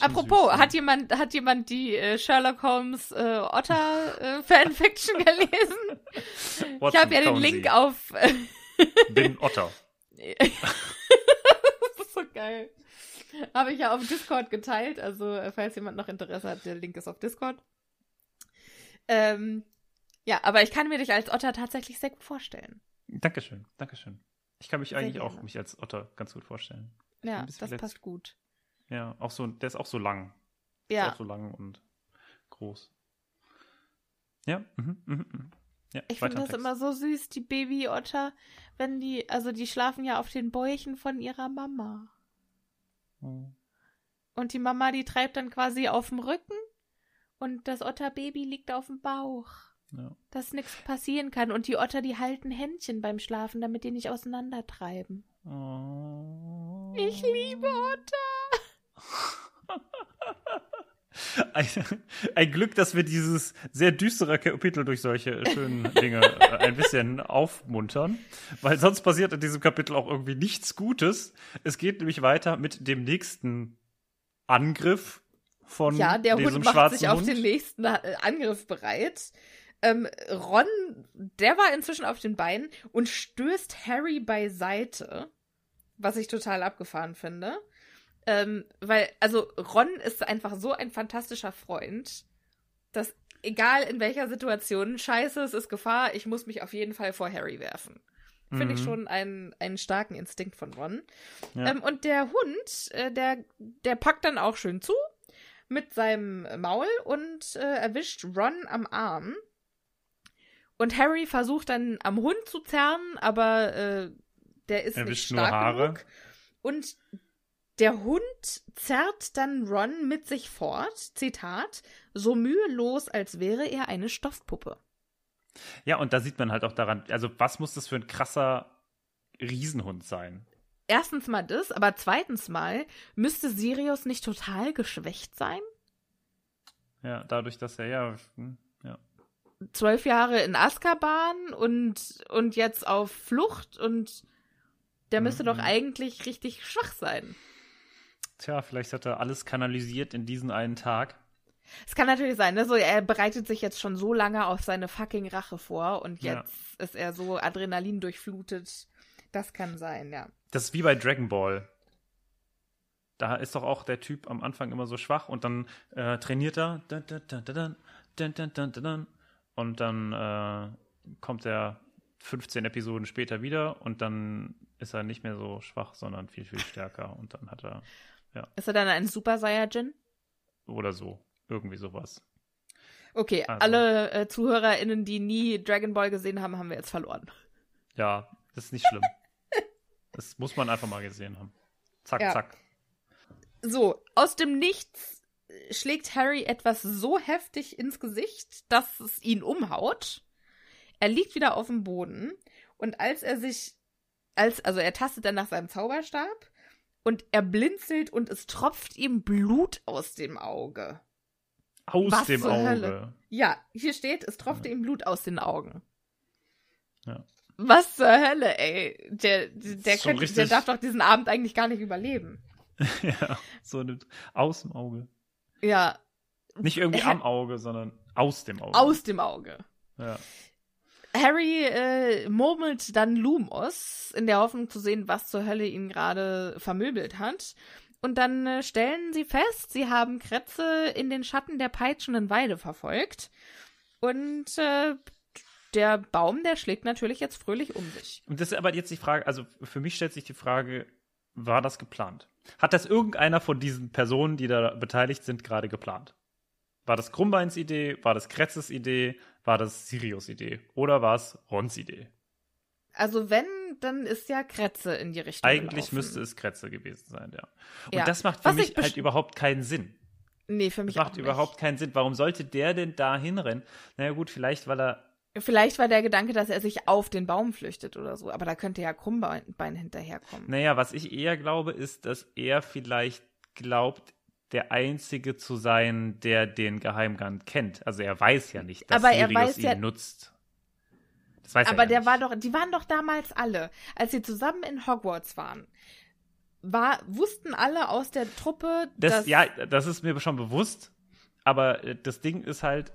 Apropos, süß, ne? hat jemand, hat jemand die äh, Sherlock Holmes äh, Otter äh, [LAUGHS] Fanfiction gelesen? ich Watson, habe ja den. Link auf. Bin Otter. [LAUGHS] ist geil. Habe ich ja auf Discord geteilt. Also, äh, falls jemand noch Interesse hat, der Link ist auf Discord. Ähm, ja, aber ich kann mir dich als Otter tatsächlich sehr gut vorstellen. Dankeschön, Dankeschön. Ich kann mich Sehr eigentlich auch mich als Otter ganz gut vorstellen. Ja, das verletzt. passt gut. Ja, auch so, der ist auch so lang. Ist Ja, auch so lang und groß. Ja, mhm, mhm, mhm. Ja, ich finde das Text. immer so süß, die Babyotter, wenn die, also die schlafen ja auf den Bäuchen von ihrer Mama. Oh. Und die Mama, die treibt dann quasi auf dem Rücken und das Otterbaby liegt auf dem Bauch. Ja. Dass nichts passieren kann. Und die Otter, die halten Händchen beim Schlafen, damit die nicht auseinandertreiben. Oh. Ich liebe Otter. [LAUGHS] [LAUGHS] Ein, ein Glück, dass wir dieses sehr düstere Kapitel durch solche schönen Dinge äh, ein bisschen aufmuntern, weil sonst passiert in diesem Kapitel auch irgendwie nichts Gutes. Es geht nämlich weiter mit dem nächsten Angriff von Ja, der Hund macht sich auf Hund. den nächsten äh, Angriff bereit. Ähm, Ron, der war inzwischen auf den Beinen und stößt Harry beiseite, was ich total abgefahren finde. Ähm, weil, also Ron ist einfach so ein fantastischer Freund, dass egal in welcher Situation, scheiße, es ist Gefahr, ich muss mich auf jeden Fall vor Harry werfen. Finde ich Mhm. schon einen, einen starken Instinkt von Ron. Ja. Ähm, und der Hund, äh, der, der packt dann auch schön zu mit seinem Maul und äh, erwischt Ron am Arm. Und Harry versucht dann am Hund zu zerren, aber äh, der ist Erwischt nicht nur stark Haare. genug. Und der Hund zerrt dann Ron mit sich fort, Zitat, so mühelos, als wäre er eine Stoffpuppe. Ja, und da sieht man halt auch daran, also was muss das für ein krasser Riesenhund sein? Erstens mal das, aber zweitens mal, müsste Sirius nicht total geschwächt sein? Ja, dadurch, dass er, ja, hm, ja. zwölf Jahre in Azkaban und, und jetzt auf Flucht und der müsste Mhm. doch eigentlich richtig schwach sein tja, vielleicht hat er alles kanalisiert in diesen einen Tag. Es kann natürlich sein, ne? So, er bereitet sich jetzt schon so lange auf seine fucking Rache vor und jetzt ja. ist er so Adrenalin durchflutet. Das kann sein, ja. Das ist wie bei Dragon Ball. Da ist doch auch der Typ am Anfang immer so schwach und dann äh, trainiert er. und dann äh, kommt er 15 Episoden später wieder und dann ist er nicht mehr so schwach, sondern viel, viel stärker. Und dann hat er ist er dann ein Super Saiyajin? oder so, irgendwie sowas. Okay, Also. alle äh, ZuhörerInnen, die nie Dragon Ball gesehen haben, haben wir jetzt verloren. Ja, das ist nicht schlimm. [LAUGHS] das muss man einfach mal gesehen haben. Zack, Ja. zack. So, aus dem Nichts schlägt Harry etwas so heftig ins Gesicht, dass es ihn umhaut. Er liegt wieder auf dem Boden und als er sich, als, also er tastet dann nach seinem Zauberstab und er blinzelt und es tropft ihm Blut aus dem Auge. Aus Was dem Auge. Hölle? Ja, hier steht, es tropfte ihm Blut aus den Augen. Ja. Was zur Hölle, ey? Der, der, der, könnte, der richtig- darf doch diesen Abend eigentlich gar nicht überleben. [LAUGHS] ja, so eine, aus dem Auge. Ja, Nicht irgendwie am Auge, sondern aus dem Auge. aus dem Auge. Ja. Harry äh, murmelt dann Lumos, in der Hoffnung zu sehen, was zur Hölle ihn gerade vermöbelt hat. Und dann äh, stellen sie fest, sie haben Kretze in den Schatten der peitschenden Weide verfolgt. Und äh, der Baum, der schlägt natürlich jetzt fröhlich um sich. Und das ist aber jetzt die Frage, also für mich stellt sich die Frage, war das geplant? Hat das irgendeiner von diesen Personen, die da beteiligt sind, gerade geplant? War das Krummbeins Idee? War das Kretzes Idee? War das Sirius Idee? Oder war es Rons Idee? Also wenn, dann ist ja Kretze in die Richtung Eigentlich gelaufen. müsste es Kretze gewesen sein, ja. Und Ja. das macht für Was ich mich halt überhaupt keinen Sinn. Nee, für mich Das macht auch nicht. überhaupt keinen Sinn. Warum sollte der denn da hinrennen? Naja gut, vielleicht, weil er Vielleicht war der Gedanke, dass er sich auf den Baum flüchtet oder so. Aber da könnte ja Krummbein hinterherkommen. Naja, was ich eher glaube, ist, dass er vielleicht glaubt, der Einzige zu sein, der den Geheimgang kennt. Also er weiß ja nicht, dass Aber er Sirius weiß ihn ja- nutzt. Das weiß er Aber ja der nicht. war doch, die waren doch damals alle, als sie zusammen in Hogwarts waren. War, wussten alle aus der Truppe, Das, dass ja, das ist mir schon bewusst. Aber äh, das Ding ist halt,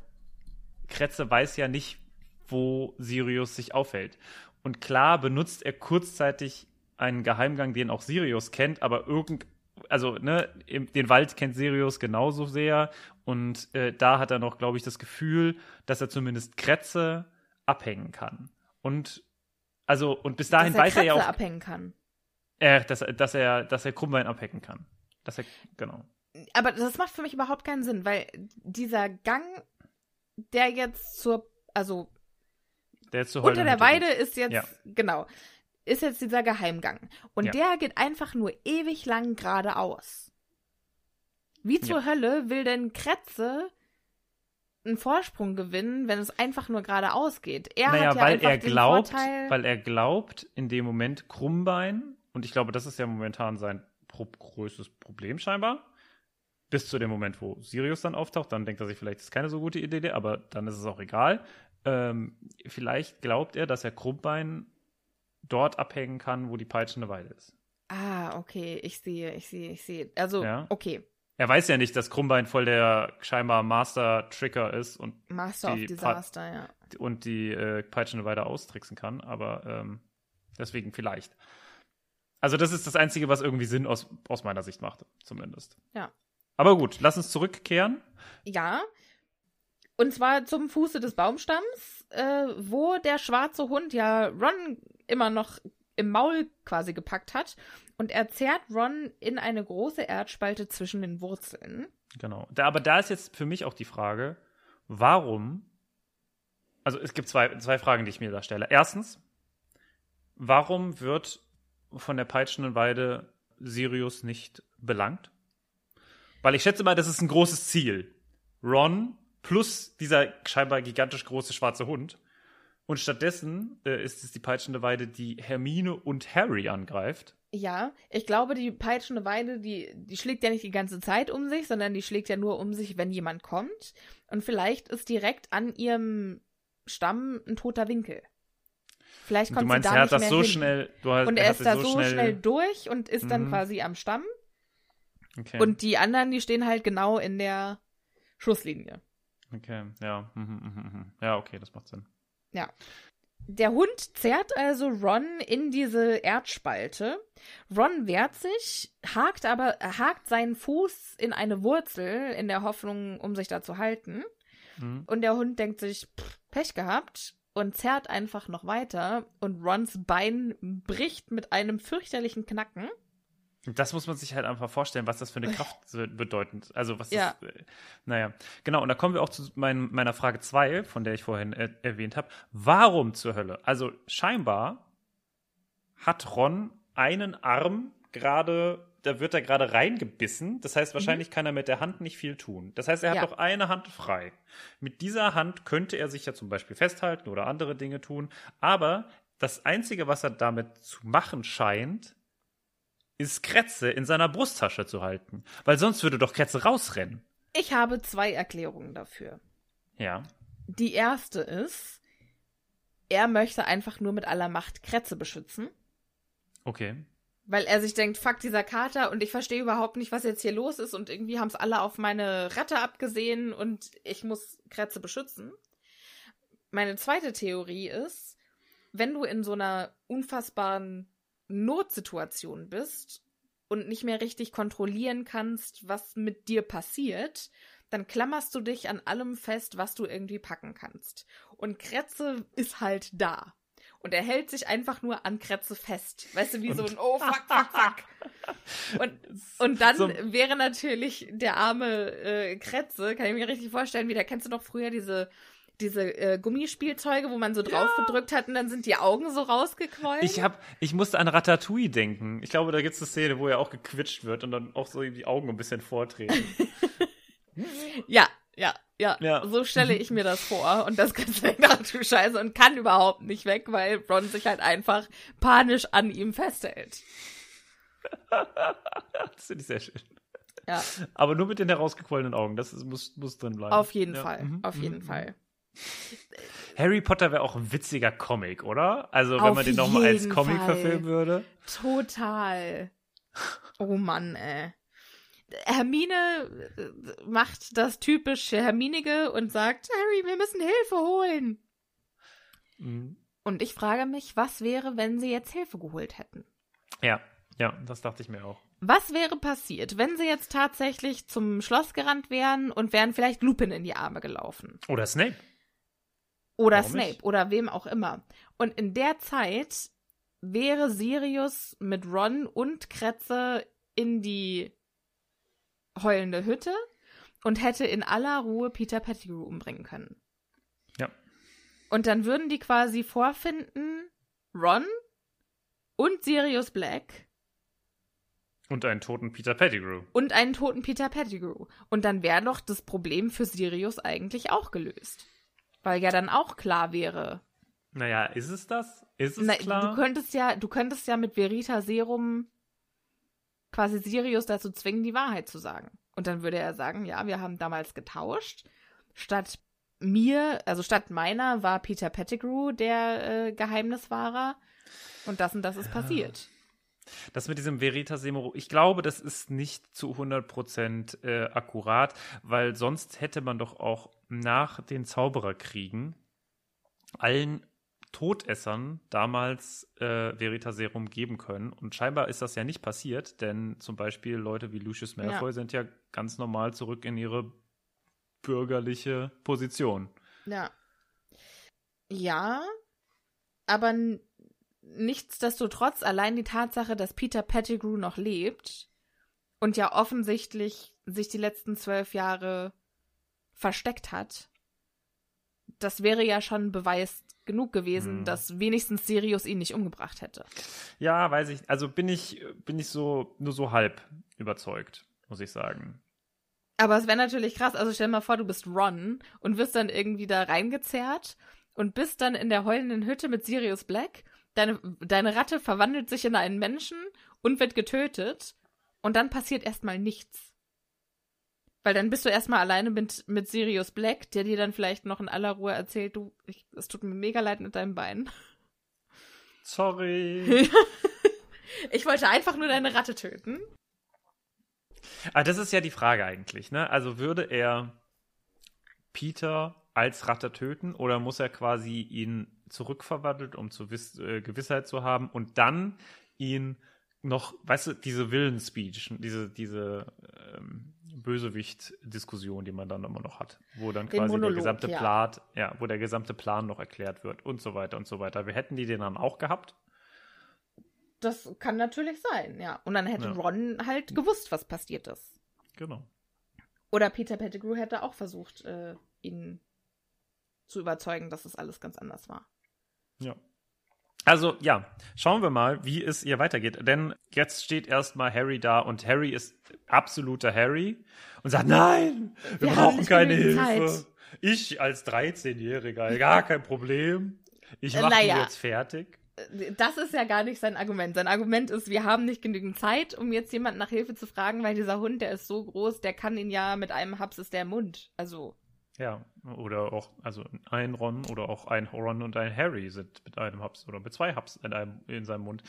Kretze weiß ja nicht, wo Sirius sich aufhält. Und klar benutzt er kurzzeitig einen Geheimgang, den auch Sirius kennt, aber irgend, also ne, den Wald kennt Sirius genauso sehr. Und äh, da hat er noch, glaube ich, das Gefühl, dass er zumindest Kretze abhängen kann. Und also und bis dahin dass er weiß er ja auch, abhängen kann. äh, dass, er- dass er, dass er Krummbein abhängen kann. Dass er, genau. Aber das macht für mich überhaupt keinen Sinn, weil dieser Gang, der jetzt zur, also Der jetzt zu unter der Weide ist jetzt, Ja. genau, ist jetzt dieser Geheimgang. Und Ja. der geht einfach nur ewig lang geradeaus. Wie zur Hölle will denn Kretze einen Vorsprung gewinnen, wenn es einfach nur geradeaus geht? Er naja, hat ja weil einfach er den glaubt, Vorteil, weil er glaubt, in dem Moment Krummbein, und ich glaube, das ist ja momentan sein pro größtes Problem scheinbar, bis zu dem Moment, wo Sirius dann auftaucht, dann denkt er sich, vielleicht ist keine so gute Idee, aber dann ist es auch egal. Ähm, vielleicht glaubt er, dass er Krummbein dort abhängen kann, wo die peitschende Weide ist. Ah, okay, ich sehe, ich sehe, ich sehe. Also, Ja. okay, Er weiß ja nicht, dass Krummbein voll der scheinbar Master-Tricker ist und Master Die of Disaster, ja. und die äh, peitschende Weide austricksen kann, aber ähm, deswegen vielleicht. Also das ist das Einzige, was irgendwie Sinn aus, aus meiner Sicht macht, zumindest. Ja. Aber gut, lass uns zurückkehren. Ja. Und zwar zum Fuße des Baumstamms, äh, wo der schwarze Hund ja Ron immer noch im Maul quasi gepackt hat. Und er zerrt Ron in eine große Erdspalte zwischen den Wurzeln. Genau. Da, aber da ist jetzt für mich auch die Frage, warum, also es gibt zwei, zwei Fragen, die ich mir da stelle. Erstens, warum wird von der peitschenden Weide Sirius nicht belangt? Weil ich schätze mal, das ist ein großes Ziel. Ron plus dieser scheinbar gigantisch große schwarze Hund. Und stattdessen äh, ist es die peitschende Weide, die Hermine und Harry angreift. Ja, ich glaube, die peitschende Weide, die, die schlägt ja nicht die ganze Zeit um sich, sondern die schlägt ja nur um sich, wenn jemand kommt. Und vielleicht ist direkt an ihrem Stamm ein toter Winkel. Vielleicht kommt du meinst, sie da er hat nicht das mehr so hin. schnell, du hast, Und er er ist da so schnell, durch und ist dann Mhm. quasi am Stamm. Okay. Und die anderen, die stehen halt genau in der Schusslinie. Okay, ja. Mhm, mhm, mhm. Ja, okay, das macht Sinn. Ja. Der Hund zerrt also Ron in diese Erdspalte. Ron wehrt sich, hakt aber, hakt seinen Fuß in eine Wurzel in der Hoffnung, um sich da zu halten. Mhm. Und der Hund denkt sich, pff, Pech gehabt und zerrt einfach noch weiter und Rons Bein bricht mit einem fürchterlichen Knacken. Das muss man sich halt einfach vorstellen, was das für eine Kraft [LAUGHS] so bedeutend. Also was Ja. das, äh, naja, genau. Und da kommen wir auch zu mein, meiner Frage 2, von der ich vorhin äh, erwähnt habe. Warum zur Hölle? Also scheinbar hat Ron einen Arm gerade, da wird er gerade reingebissen. Das heißt, wahrscheinlich kann er mit der Hand nicht viel tun. Das heißt, er hat Mhm. Ja. doch eine Hand frei. Mit dieser Hand könnte er sich ja zum Beispiel festhalten oder andere Dinge tun. Aber das Einzige, was er damit zu machen scheint, ist Kretze in seiner Brusttasche zu halten. Weil sonst würde doch Kretze rausrennen. Ich habe zwei Erklärungen dafür. Ja. Die erste ist, er möchte einfach nur mit aller Macht Kretze beschützen. Okay. Weil er sich denkt, fuck dieser Kater und ich verstehe überhaupt nicht, was jetzt hier los ist und irgendwie haben es alle auf meine Ratte abgesehen und ich muss Kretze beschützen. Meine zweite Theorie ist, wenn du in so einer unfassbaren Notsituation bist und nicht mehr richtig kontrollieren kannst, was mit dir passiert, dann klammerst du dich an allem fest, was du irgendwie packen kannst. Und Kretze ist halt da. Und er hält sich einfach nur an Kretze fest. Weißt du, wie so ein Oh, fuck, fuck, fuck. [LAUGHS] Und, und dann So- wäre natürlich der arme äh, Kretze, kann ich mir richtig vorstellen, wie da kennst du noch früher diese, diese äh, Gummispielzeuge, wo man so drauf gedrückt hat und dann sind die Augen so rausgequollen. Ich hab, ich musste an Ratatouille denken. Ich glaube, da gibt es eine Szene, wo er auch gequitscht wird und dann auch so die Augen ein bisschen vortreten. [LAUGHS] Ja, ja, ja, Ja. So stelle ich mir das vor. Und das Ganze [LAUGHS] du Scheiße, und kann überhaupt nicht weg, weil Ron sich halt einfach panisch an ihm festhält. [LAUGHS] das finde ich sehr schön. Ja, Aber nur mit den herausgequollenen Augen. Das ist, muss, muss drin bleiben. auf jeden Ja. Fall. Mhm, Auf jeden mhm. Fall. Harry Potter wäre auch ein witziger Comic, oder? Also, wenn man den nochmal als Comic Fall. verfilmen würde. Total. Oh Mann, ey. Hermine äh, macht das typische Herminige und sagt, Harry, wir müssen Hilfe holen. Mhm. Und ich frage mich, was wäre, wenn sie jetzt Hilfe geholt hätten? Ja, ja, das dachte ich mir auch. Was wäre passiert, wenn sie jetzt tatsächlich zum Schloss gerannt wären und wären vielleicht Lupin in die Arme gelaufen? Oder Snape. Oder Warum Snape nicht? oder wem auch immer. Und in der Zeit wäre Sirius mit Ron und Kretze in die heulende Hütte und hätte in aller Ruhe Peter Pettigrew umbringen können. Ja. Und dann würden die quasi vorfinden, Ron und Sirius Black Und einen toten Peter Pettigrew. und einen toten Peter Pettigrew. Und dann wäre doch das Problem für Sirius eigentlich auch gelöst. Weil ja dann auch klar wäre, Naja, ist es das? Ist es Na, klar? Du könntest ja, du könntest ja mit Verita Serum quasi Sirius dazu zwingen, die Wahrheit zu sagen. Und dann würde er sagen, ja, wir haben damals getauscht. Statt mir, also statt meiner war Peter Pettigrew der äh, Geheimniswahrer. Und das und das ist passiert. Das mit diesem Veritas Semoro, ich glaube, das ist nicht zu 100% äh, akkurat, weil sonst hätte man doch auch nach den Zaubererkriegen allen Todessern damals äh, Veritaserum geben können. Und scheinbar ist das ja nicht passiert, denn zum Beispiel Leute wie Lucius Malfoy Ja. sind ja ganz normal zurück in ihre bürgerliche Position. Ja. Ja, aber nichtsdestotrotz allein die Tatsache, dass Peter Pettigrew noch lebt und ja offensichtlich sich die letzten zwölf Jahre versteckt hat, das wäre ja schon Beweis genug gewesen, Hm. dass wenigstens Sirius ihn nicht umgebracht hätte. Ja, weiß ich. Also bin ich, bin ich so nur so halb überzeugt, muss ich sagen. Aber es wäre natürlich krass. Also stell dir mal vor, du bist Ron und wirst dann irgendwie da reingezerrt und bist dann in der heulenden Hütte mit Sirius Black. Deine, deine Ratte verwandelt sich in einen Menschen und wird getötet. Und dann passiert erstmal nichts. Weil dann bist du erstmal alleine mit, mit Sirius Black, der dir dann vielleicht noch in aller Ruhe erzählt, du, ich, es tut mir mega leid mit deinem Bein. Sorry. [LAUGHS] Ich wollte einfach nur deine Ratte töten. Aber das ist ja die Frage eigentlich, ne? Also würde er Peter als Ratte töten oder muss er quasi ihn zurückverwandelt, um zu wiss äh, Gewissheit zu haben und dann ihn noch, weißt du, diese Willensspeech, diese, diese ähm, Bösewicht-Diskussion, die man dann immer noch hat, wo dann Den quasi Monolog, der gesamte ja. Plan, ja, wo der gesamte Plan noch erklärt wird und so weiter und so weiter. Wir hätten die den dann auch gehabt. Das kann natürlich sein, ja. Und dann hätte Ja. Ron halt gewusst, was passiert ist. Genau. Oder Peter Pettigrew hätte auch versucht, äh, ihn zu überzeugen, dass es alles ganz anders war. Ja. Also ja, schauen wir mal, wie es ihr weitergeht. Denn jetzt steht erstmal Harry da und Harry ist absoluter Harry und sagt, nein, wir, Wir brauchen keine Hilfe. Zeit. Ich als 13-Jähriger, gar kein Problem. Ich mache die naja. jetzt fertig. Das ist ja gar nicht sein Argument. Sein Argument ist, wir haben nicht genügend Zeit, um jetzt jemanden nach Hilfe zu fragen, weil dieser Hund, der ist so groß, der kann ihn ja mit einem Haps ist der im Mund. Also, Ja, oder auch, also ein Ron oder auch ein Ron und ein Harry sind mit einem Hubs oder mit zwei Hubs in, einem, in seinem Mund.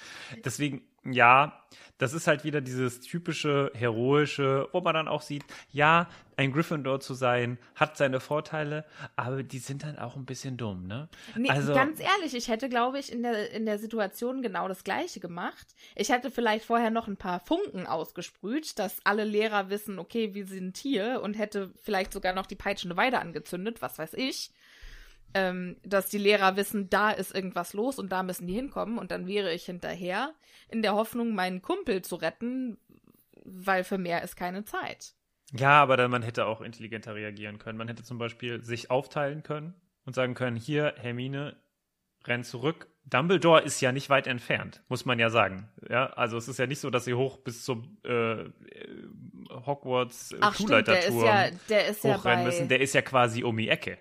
Deswegen, ja, das ist halt wieder dieses typische, heroische, wo man dann auch sieht, ja, ein Gryffindor zu sein, hat seine Vorteile, aber die sind dann auch ein bisschen dumm, ne? nee, also, ganz ehrlich, ich hätte, glaube ich, in der, in der Situation genau das Gleiche gemacht. Ich hätte vielleicht vorher noch ein paar Funken ausgesprüht, dass alle Lehrer wissen, okay, wir sind hier und hätte vielleicht sogar noch die peitschende Weide angezündet, was weiß ich. Ähm, dass die Lehrer wissen, da ist irgendwas los und da müssen die hinkommen und dann wäre ich hinterher in der Hoffnung, meinen Kumpel zu retten, weil für mehr ist keine Zeit. Ja, aber dann, man hätte auch intelligenter reagieren können. Man hätte zum Beispiel sich aufteilen können und sagen können, hier, Hermine, renn zurück. Dumbledore ist ja nicht weit entfernt, muss man ja sagen. Ja, also es ist ja nicht so, dass sie hoch bis zum äh, äh, Hogwarts äh, Ach stimmt, der ist Schulleiterturm ja, ja hochrennen bei, müssen. Der ist ja quasi um die Ecke.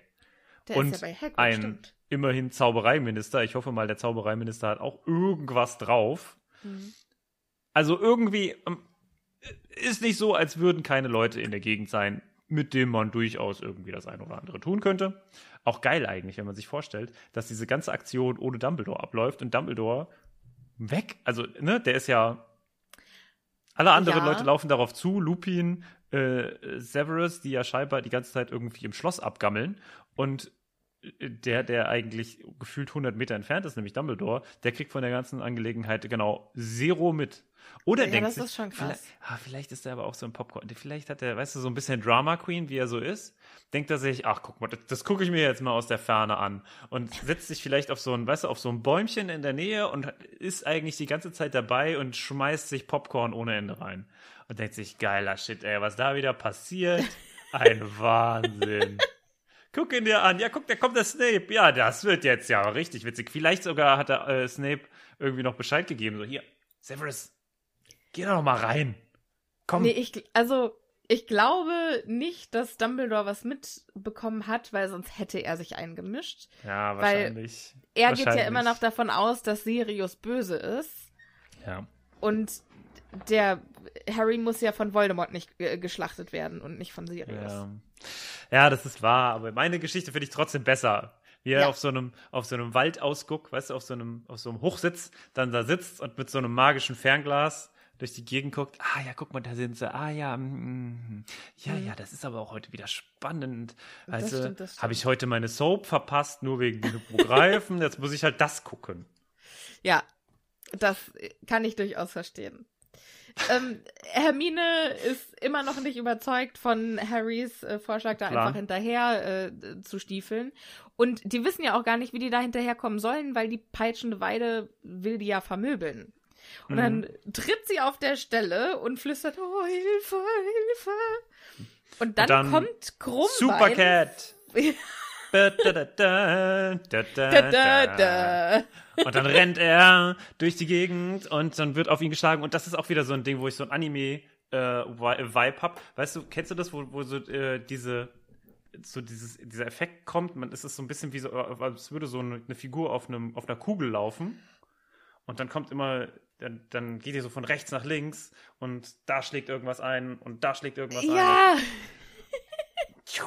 der und ist ja bei Hagrid, ein stimmt. immerhin Zaubereiminister. Ich hoffe mal, der Zaubereiminister hat auch irgendwas drauf. Mhm. Also irgendwie ähm, ist nicht so, als würden keine Leute in der Gegend sein. mit dem man durchaus irgendwie das eine oder andere tun könnte. Auch geil eigentlich, wenn man sich vorstellt, dass diese ganze Aktion ohne Dumbledore abläuft und Dumbledore weg, also, ne, der ist ja. Alle anderen Ja. Leute laufen darauf zu, Lupin, äh, Severus, die ja scheinbar die ganze Zeit irgendwie im Schloss abgammeln. Und der, der eigentlich gefühlt 100 Meter entfernt ist, nämlich Dumbledore, der kriegt von der ganzen Angelegenheit genau zero mit. Oder Ja, denkt sich, ist schon krass. Vielleicht, ah, vielleicht ist er aber auch so ein Popcorn. Vielleicht hat er, weißt du, so ein bisschen Drama Queen, wie er so ist. Denkt er sich, ach guck mal, das, das gucke ich mir jetzt mal aus der Ferne an. Und setzt sich vielleicht auf so ein, weißt du, auf so ein Bäumchen in der Nähe und ist eigentlich die ganze Zeit dabei und schmeißt sich Popcorn ohne Ende rein. Und denkt sich, geiler Shit, ey, was da wieder passiert. Ein [LAUGHS] Wahnsinn. Guck ihn dir an. Ja, guck, da kommt der Snape. Ja, das wird jetzt ja richtig witzig. Vielleicht sogar hat der äh, Snape irgendwie noch Bescheid gegeben. So, hier, Severus, geh da noch mal rein. Komm. Nee, ich, also, ich glaube nicht, dass Dumbledore was mitbekommen hat, weil sonst hätte er sich eingemischt. ja, weil wahrscheinlich. Er geht ja Wahrscheinlich. immer noch davon aus, dass Sirius böse ist. Ja. Und der Harry muss ja von Voldemort nicht äh, geschlachtet werden und nicht von Sirius. Ja. Ja, das ist wahr, aber meine Geschichte finde ich trotzdem besser. Wie er Ja. auf so einem, auf so einem Waldausguck, weißt du, auf so einem, auf so einem Hochsitz, dann da sitzt und mit so einem magischen Fernglas durch die Gegend guckt. Ah ja, guck mal, da sind sie. Ah ja, mm, ja, ja, das ist aber auch heute wieder spannend. Stimmt. habe ich heute meine Soap verpasst, nur wegen den Hippogreifen. Jetzt muss ich halt das gucken. Ja, das kann ich durchaus verstehen. Ähm, Hermine ist immer noch nicht überzeugt von Harrys äh, Vorschlag, da Klar. einfach hinterher äh, zu stiefeln. Und die wissen ja auch gar nicht, wie die da hinterherkommen sollen, weil die peitschende Weide will die ja vermöbeln. Und Mhm. dann tritt sie auf der Stelle und flüstert, oh, Hilfe, Hilfe. Und dann, dann kommt Krummbein. Supercat. [LAUGHS] Und dann rennt er durch die Gegend und dann wird auf ihn geschlagen. Und das ist auch wieder so ein Ding, wo ich so ein Anime äh, hab. Weißt du, kennst du das, wo, wo so äh, diese so dieses, dieser Effekt kommt, man ist es so ein bisschen wie so, als würde so eine, eine Figur auf, einem, auf einer Kugel laufen. Und dann kommt immer, dann, dann geht ihr so von rechts nach links und da schlägt irgendwas ein und da schlägt irgendwas ein.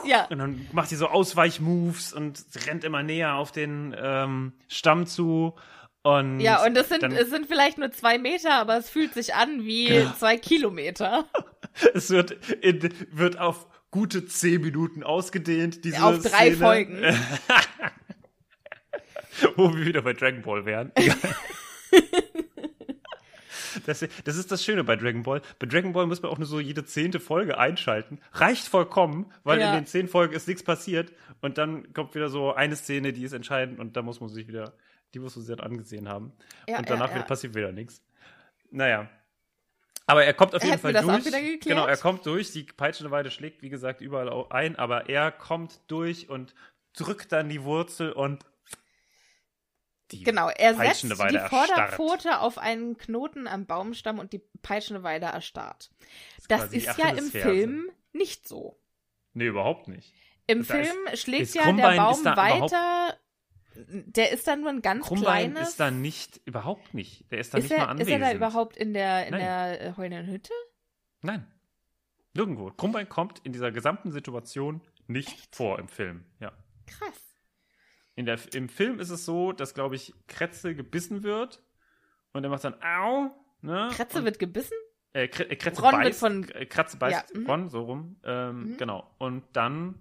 Ja. ja. Und dann macht sie so Ausweichmoves und rennt immer näher auf den ähm, Stamm zu. Und Ja, und das sind, dann, es sind vielleicht nur zwei Meter, aber es fühlt sich an wie Genau. zwei Kilometer. [LAUGHS] es wird, in, wird auf gute zehn Minuten ausgedehnt. Diese Auf drei Szene, Folgen. [LAUGHS] Wo wir wieder bei Dragon Ball wären. [LAUGHS] Das, das ist das Schöne bei Dragon Ball. Bei Dragon Ball muss man auch nur so jede zehnte Folge einschalten. Reicht vollkommen, weil Ja. in den zehn Folgen ist nichts passiert. Und dann kommt wieder so eine Szene, die ist entscheidend und da muss man sich wieder, die muss man sich dann angesehen haben. Ja, und danach ja, wieder passiert wieder nichts. Naja. Aber er kommt auf jeden Hätten Fall durch. Genau, er kommt durch. Die peitschende Weide schlägt, wie gesagt, überall ein, aber er kommt durch und drückt dann die Wurzel und die Genau, er setzt die Weide erstarrt. Vorderpfote auf einen Knoten am Baumstamm und die peitschende Weide erstarrt. Das quasi die ist ja im. Film nicht so. Nee, überhaupt nicht. Im Da ist- Film schlägt ist ja der Krummbein Baum ist da überhaupt- weiter. Der ist dann nur ein ganz Krummbein kleines. ist da nicht, überhaupt nicht. Der ist da ist, nicht mal er, ist anwesend. er da überhaupt in der, in Nein. der äh, heulenden Hütte? Nein. Nirgendwo. Krummbein kommt in dieser gesamten Situation nicht vor im Film. Ja. Krass. In der, Im Film ist es so, dass, glaube ich, Kretze gebissen wird und er macht dann Au. Ne? Kretze und, wird gebissen? äh, Kre äh, Kretze Ron wird beißt. von- äh, Kratze beißt Ja, mhm. Ron, so rum. Ähm, Genau. Und dann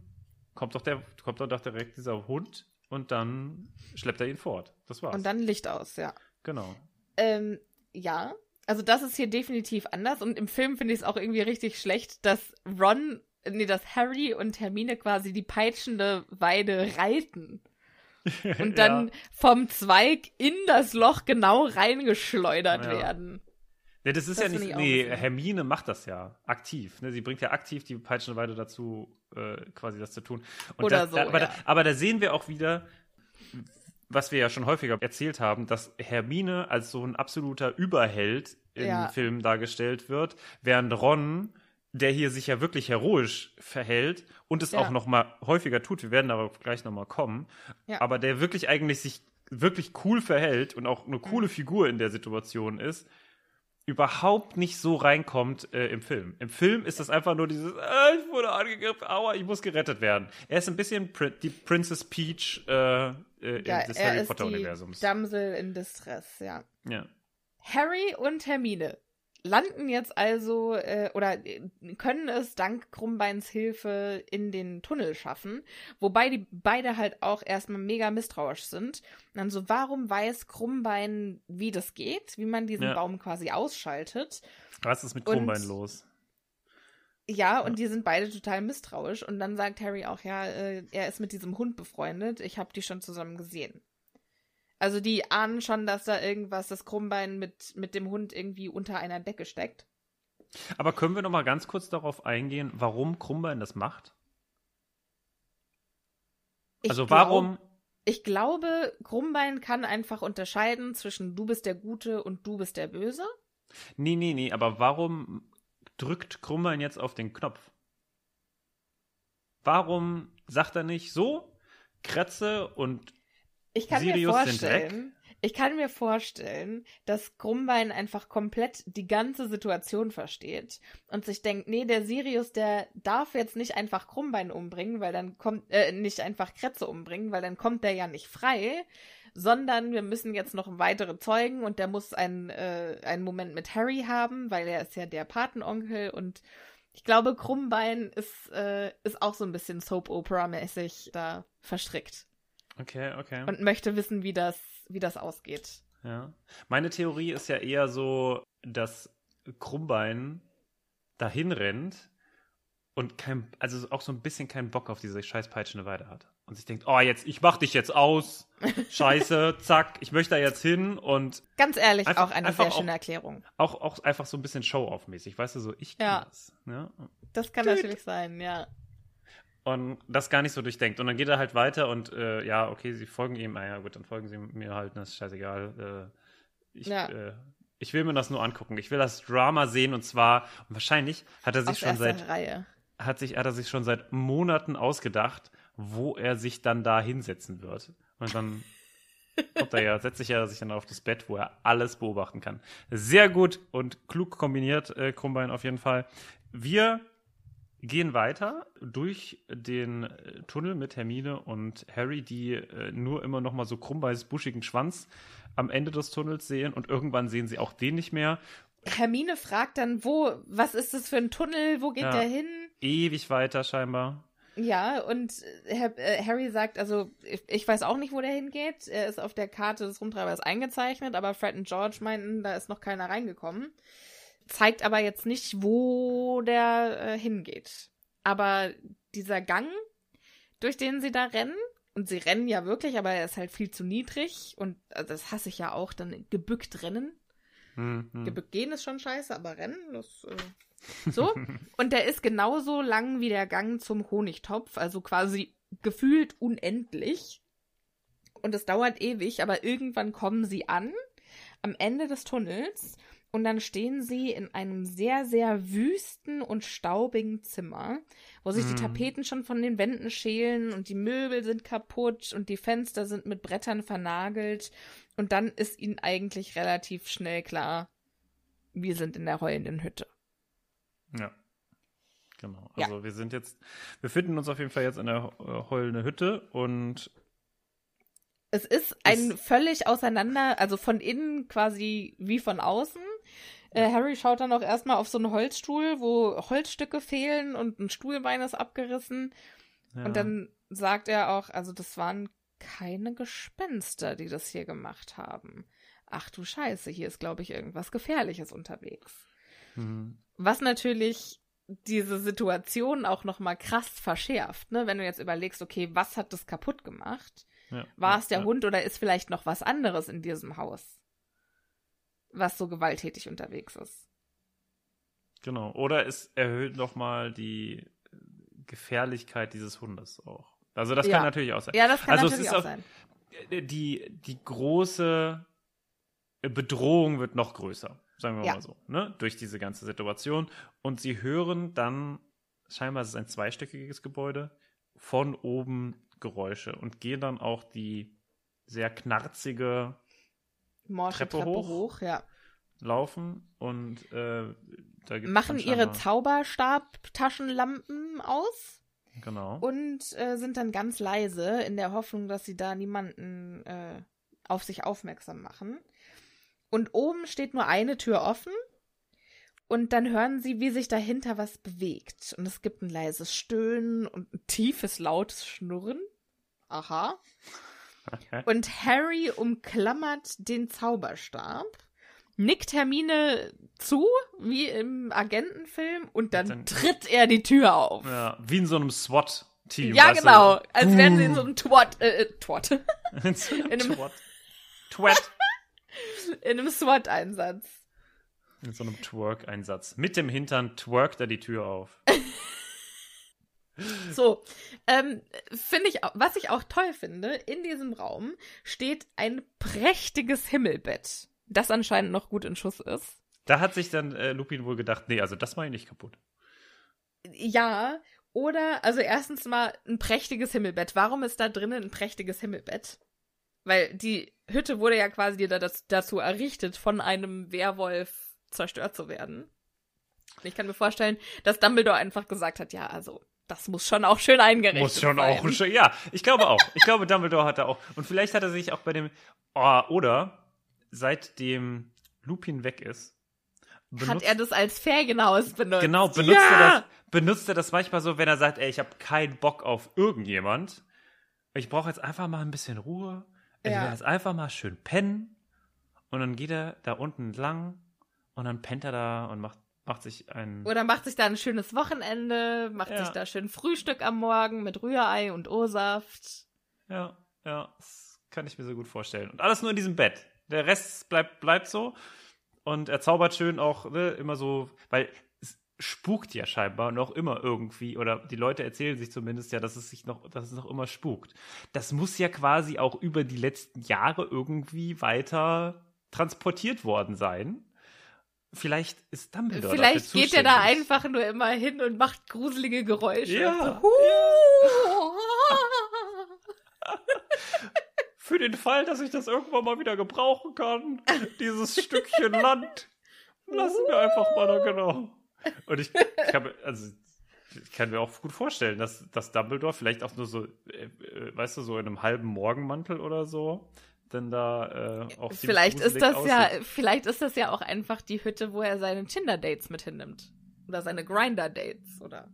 kommt doch, der, kommt doch direkt dieser Hund und dann schleppt er ihn fort. Das war's. Und dann Licht aus, ja. Genau. Ähm, ja. Also das ist hier definitiv anders und im Film finde ich es auch irgendwie richtig schlecht, dass Ron, nee, dass Harry und Hermine quasi die peitschende Weide reiten [LAUGHS] und dann Ja. vom Zweig in das Loch genau reingeschleudert Ja. werden. Ja, das ist Das ja nicht. Nee, Hermine macht das ja aktiv. Ne? Sie bringt ja aktiv die Peitschenweide dazu, äh, quasi das zu tun. Und Oder da, so, da, aber, ja. da, aber da sehen wir auch wieder, was wir ja schon häufiger erzählt haben, dass Hermine als so ein absoluter Überheld im Ja. Film dargestellt wird, während Ron, der hier sich ja wirklich heroisch verhält und es Ja. auch noch mal häufiger tut, wir werden darauf gleich noch mal kommen, Ja. aber der wirklich eigentlich sich wirklich cool verhält und auch eine coole Mhm. Figur in der Situation ist, überhaupt nicht so reinkommt äh, im Film. Im Film ist das einfach nur dieses, äh, ich wurde angegriffen, aua, ich muss gerettet werden. Er ist ein bisschen Pri die Princess Peach äh, äh, Ja, des er Harry Potter die Universums. Damsel in Distress, ja. Ja. Harry und Hermine landen jetzt also äh, oder äh, können es dank Krummbeins Hilfe in den Tunnel schaffen, wobei die beide halt auch erstmal mega misstrauisch sind. Und dann so, warum weiß Krummbein, wie das geht, wie man diesen Ja. Baum quasi ausschaltet? Was ist mit Und- Krummbein los? Ja, und die sind beide total misstrauisch. Und dann sagt Harry auch, ja, äh, er ist mit diesem Hund befreundet. Ich habe die schon zusammen gesehen. Also die ahnen schon, dass da irgendwas, das Krummbein mit, mit dem Hund irgendwie unter einer Decke steckt. Aber können wir noch mal ganz kurz darauf eingehen, warum Krummbein das macht? Ich also glaub- warum? Ich glaube, Krummbein kann einfach unterscheiden zwischen du bist der Gute und du bist der Böse. Nee, nee, nee, aber warum drückt Krummbein jetzt auf den Knopf? Warum sagt er nicht so? Kretze und Ich kann mir Sirius sind vorstellen, ich kann mir vorstellen, dass Krummbein einfach komplett die ganze Situation versteht und sich denkt, nee, der Sirius, der darf jetzt nicht einfach Krummbein umbringen, weil dann kommt, äh, nicht einfach Kretze umbringen, weil dann kommt der ja nicht frei, sondern wir müssen jetzt noch weitere Zeugen und der muss einen, äh, einen Moment mit Harry haben, weil er ist ja der Patenonkel und ich glaube, Krummbein ist, äh, ist auch so ein bisschen Soap-Opera-mäßig da verstrickt Okay, okay. und möchte wissen, wie das, wie das ausgeht. Ja. Meine Theorie ist ja eher so, dass Krummbein dahin rennt und kein, also auch so ein bisschen keinen Bock auf diese scheiß peitschende Weide hat. Und sich denkt, oh, jetzt, ich mach dich jetzt aus. [LAUGHS] Scheiße, zack, ich möchte da jetzt hin und Ganz ehrlich, Einfach- auch eine sehr auch- schöne Erklärung. auch, auch einfach so ein bisschen Show-off-mäßig, weißt du, so, ich kann Ja. das. Ne? Das kann natürlich sein, ja. Und das gar nicht so durchdenkt. Und dann geht er halt weiter und äh, ja, okay, sie folgen ihm, ah ja gut, dann folgen sie mir halt, das ist scheißegal. Äh, ich, Ja. äh, ich will mir das nur angucken. Ich will das Drama sehen und zwar, und wahrscheinlich hat er sich Aus schon seit Reihe. hat sich, hat er sich schon seit Monaten ausgedacht, wo er sich dann da hinsetzen wird. Und dann [LAUGHS] kommt er ja, setzt sich ja sich dann auf das Bett, wo er alles beobachten kann. Sehr gut und klug kombiniert, äh, Krummbein auf jeden Fall. Wir gehen weiter durch den äh, Tunnel mit Hermine und Harry, die äh, nur immer noch mal so Krummbeins buschigen Schwanz am Ende des Tunnels sehen und irgendwann sehen sie auch den nicht mehr. Hermine fragt dann, wo, was ist das für ein Tunnel, wo geht Ja. der hin? Ewig weiter scheinbar. Ja, und äh, Harry sagt, also ich, ich weiß auch nicht, wo der hingeht. Er ist auf der Karte des Rumtreibers eingezeichnet, aber Fred und George meinten, da ist noch keiner reingekommen. Zeigt aber jetzt nicht, wo der äh, hingeht. Aber dieser Gang, durch den sie da rennen, und sie rennen ja wirklich, aber er ist halt viel zu niedrig und also das hasse ich ja auch, dann gebückt rennen. Hm, hm. Gebückt gehen ist schon scheiße, aber rennen, das. Äh, so. [LAUGHS] Und der ist genauso lang wie der Gang zum Honigtopf, also quasi gefühlt unendlich. Und es dauert ewig, aber irgendwann kommen sie an, am Ende des Tunnels. Und dann stehen sie in einem sehr, sehr wüsten und staubigen Zimmer, wo sich die Mhm. Tapeten schon von den Wänden schälen und die Möbel sind kaputt und die Fenster sind mit Brettern vernagelt. Und dann ist ihnen eigentlich relativ schnell klar, wir sind in der heulenden Hütte. Ja. Genau. Ja. Also wir sind jetzt, wir finden uns auf jeden Fall jetzt in der äh, heulende Hütte und Es ist ein völlig auseinander, also von innen quasi wie von außen. Äh, Harry schaut dann auch erstmal auf so einen Holzstuhl, wo Holzstücke fehlen und ein Stuhlbein ist abgerissen. ja, Und dann sagt er auch, also das waren keine Gespenster, die das hier gemacht haben. Ach du Scheiße, hier ist, glaube ich, irgendwas Gefährliches unterwegs. mhm. Was natürlich diese Situation auch noch mal krass verschärft, ne? Wenn du jetzt überlegst, okay, was hat das kaputt gemacht? ja, War es der ja. Hund oder ist vielleicht noch was anderes in diesem Haus, was so gewalttätig unterwegs ist? Genau. Oder es erhöht nochmal die Gefährlichkeit dieses Hundes auch. Also das Ja. kann natürlich auch sein. Ja, das kann also es natürlich ist auch auch, sein. Die, die große Bedrohung wird noch größer, sagen wir Ja. mal so, ne? durch diese ganze Situation. Und sie hören dann, scheinbar ist es ein zweistöckiges Gebäude, von oben Geräusche und gehen dann auch die sehr knarzige Morsche Treppe Treppe, hoch? hoch. ja. laufen und äh, da gibt's Machen ihre Zauberstab-Taschenlampen aus Genau. und äh, sind dann ganz leise in der Hoffnung, dass sie da niemanden äh, auf sich aufmerksam machen. Und oben steht nur eine Tür offen. Und dann hören sie, wie sich dahinter was bewegt. Und es gibt ein leises Stöhnen und ein tiefes, lautes Schnurren. Aha. Okay. Und Harry umklammert den Zauberstab, nickt Hermine zu, wie im Agentenfilm, und dann, dann- tritt er die Tür auf. Ja, wie in so einem SWAT-Team. Ja, weißt genau. Du? Als wären sie in so einem Twat, äh, äh, Twat, [LAUGHS] in so einem In einem- Twat. Twat. [LAUGHS] in einem SWAT-Einsatz. In so einem Twerk-Einsatz. Mit dem Hintern twerkt er die Tür auf. [LAUGHS] So, ähm, finde ich, was ich auch toll finde, in diesem Raum steht ein prächtiges Himmelbett, das anscheinend noch gut in Schuss ist. Da hat sich dann äh, Lupin wohl gedacht, nee, also das mache ich nicht kaputt. Ja, oder, also erstens mal ein prächtiges Himmelbett. Warum ist da drinnen ein prächtiges Himmelbett? Weil die Hütte wurde ja quasi da, das, dazu errichtet, von einem Werwolf zerstört zu werden. Ich kann mir vorstellen, dass Dumbledore einfach gesagt hat, ja, also, das muss schon auch schön eingerichtet Muss schon sein. auch schon, ja, ich glaube auch. Ich glaube, Dumbledore hat da auch. Und vielleicht hat er sich auch bei dem, oh, oder seitdem Lupin weg ist, Hat benutzt- er das als Ferienhaus benutzt? Genau, benutzt, ja! er das, benutzt er das manchmal so, wenn er sagt, ey, ich habe keinen Bock auf irgendjemand. Ich brauche jetzt einfach mal ein bisschen Ruhe. Ich Ja. will jetzt einfach mal schön pennen. Und dann geht er da unten lang und dann pennt er da und macht, macht sich ein. Oder macht sich da ein schönes Wochenende, macht Ja. sich da schön Frühstück am Morgen mit Rührei und O-Saft. Ja, ja, das kann ich mir so gut vorstellen. Und alles nur in diesem Bett. Der Rest bleibt, bleibt so. Und er zaubert schön auch ne, immer so, weil es spukt ja scheinbar noch immer irgendwie, oder die Leute erzählen sich zumindest ja, dass es sich noch, dass es noch immer spukt. Das muss ja quasi auch über die letzten Jahre irgendwie weiter transportiert worden sein. Vielleicht ist Dumbledore Vielleicht geht er da einfach nur immer hin und macht gruselige Geräusche. Ja, So. [LAUGHS] Für den Fall, dass ich das irgendwann mal wieder gebrauchen kann, dieses Stückchen Land, lassen wir einfach mal da genau. Und ich, ich habe, also ich kann mir auch gut vorstellen, dass, dass Dumbledore vielleicht auch nur so, äh, äh, weißt du, so in einem halben Morgenmantel oder so, denn da äh, auch Vielleicht ist das ja, aussieht. vielleicht ist das ja auch einfach die Hütte, wo er seine Tinder-Dates mit hinnimmt. Oder seine Grinder-Dates, oder?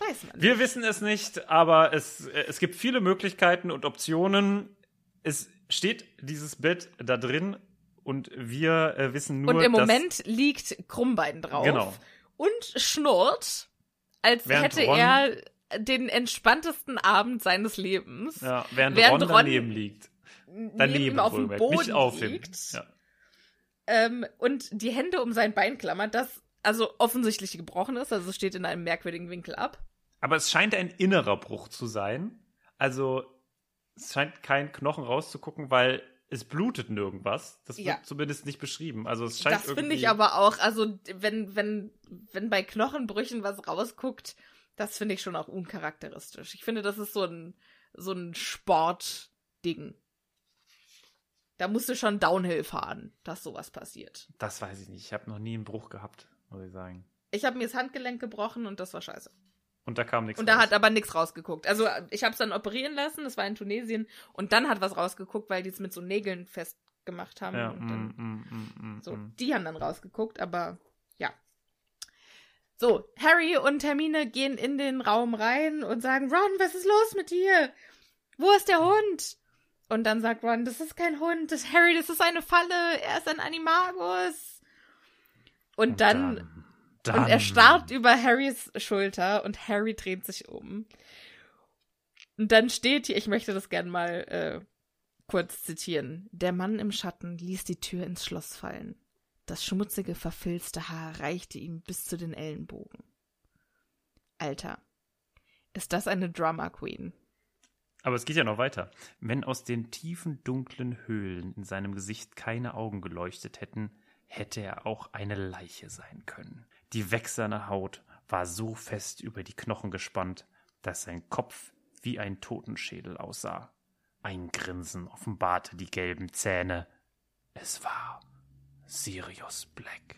Weiß man nicht. Wir wissen es nicht, aber es, äh, es gibt viele Möglichkeiten und Optionen. Es steht dieses Bett da drin und wir äh, wissen nur, Und im Moment liegt Krummbein drauf. Genau. Und schnurrt, als Während hätte Ron- er den entspanntesten Abend seines Lebens. Ja, während, Während Ron Ron daneben liegt. neben Daneben auf dem Boden nicht auf liegt. Ja. Ähm, und die Hände um sein Bein klammert, das also offensichtlich gebrochen ist, also es steht in einem merkwürdigen Winkel ab. Aber es scheint ein innerer Bruch zu sein. Also es scheint kein Knochen rauszugucken, weil es blutet nirgendwas. Das wird Ja. zumindest nicht beschrieben. Also es scheint Das finde ich aber auch, also wenn, wenn, wenn bei Knochenbrüchen was rausguckt, das finde ich schon auch uncharakteristisch. Ich finde, das ist so ein, so ein Sportding. Da musst du schon Downhill fahren, dass sowas passiert. Das weiß ich nicht. Ich habe noch nie einen Bruch gehabt, muss ich sagen. Ich habe mir das Handgelenk gebrochen und das war scheiße. Und da kam nichts Und da raus. hat aber nichts rausgeguckt. Also ich habe es dann operieren lassen, das war in Tunesien, und dann hat was rausgeguckt, weil die es mit so Nägeln festgemacht haben. ja, und dann, mm, mm, mm, mm, so, mm. die haben dann rausgeguckt, aber. So, Harry und Hermine gehen in den Raum rein und sagen, Ron, was ist los mit dir? Wo ist der Hund? Und dann sagt Ron, das ist kein Hund, das Harry, das ist eine Falle, er ist ein Animagus. Und, dann dann, und er starrt über Harrys Schulter und Harry dreht sich um. Und dann steht hier, ich möchte das gern mal äh, kurz zitieren. Der Mann im Schatten ließ die Tür ins Schloss fallen. Das schmutzige, verfilzte Haar reichte ihm bis zu den Ellenbogen. Alter, ist das eine Drama Queen? Aber es geht ja noch weiter. Wenn aus den tiefen, dunklen Höhlen in seinem Gesicht keine Augen geleuchtet hätten, hätte er auch eine Leiche sein können. Die wächserne Haut war so fest über die Knochen gespannt, dass sein Kopf wie ein Totenschädel aussah. Ein Grinsen offenbarte die gelben Zähne. es war Sirius Black.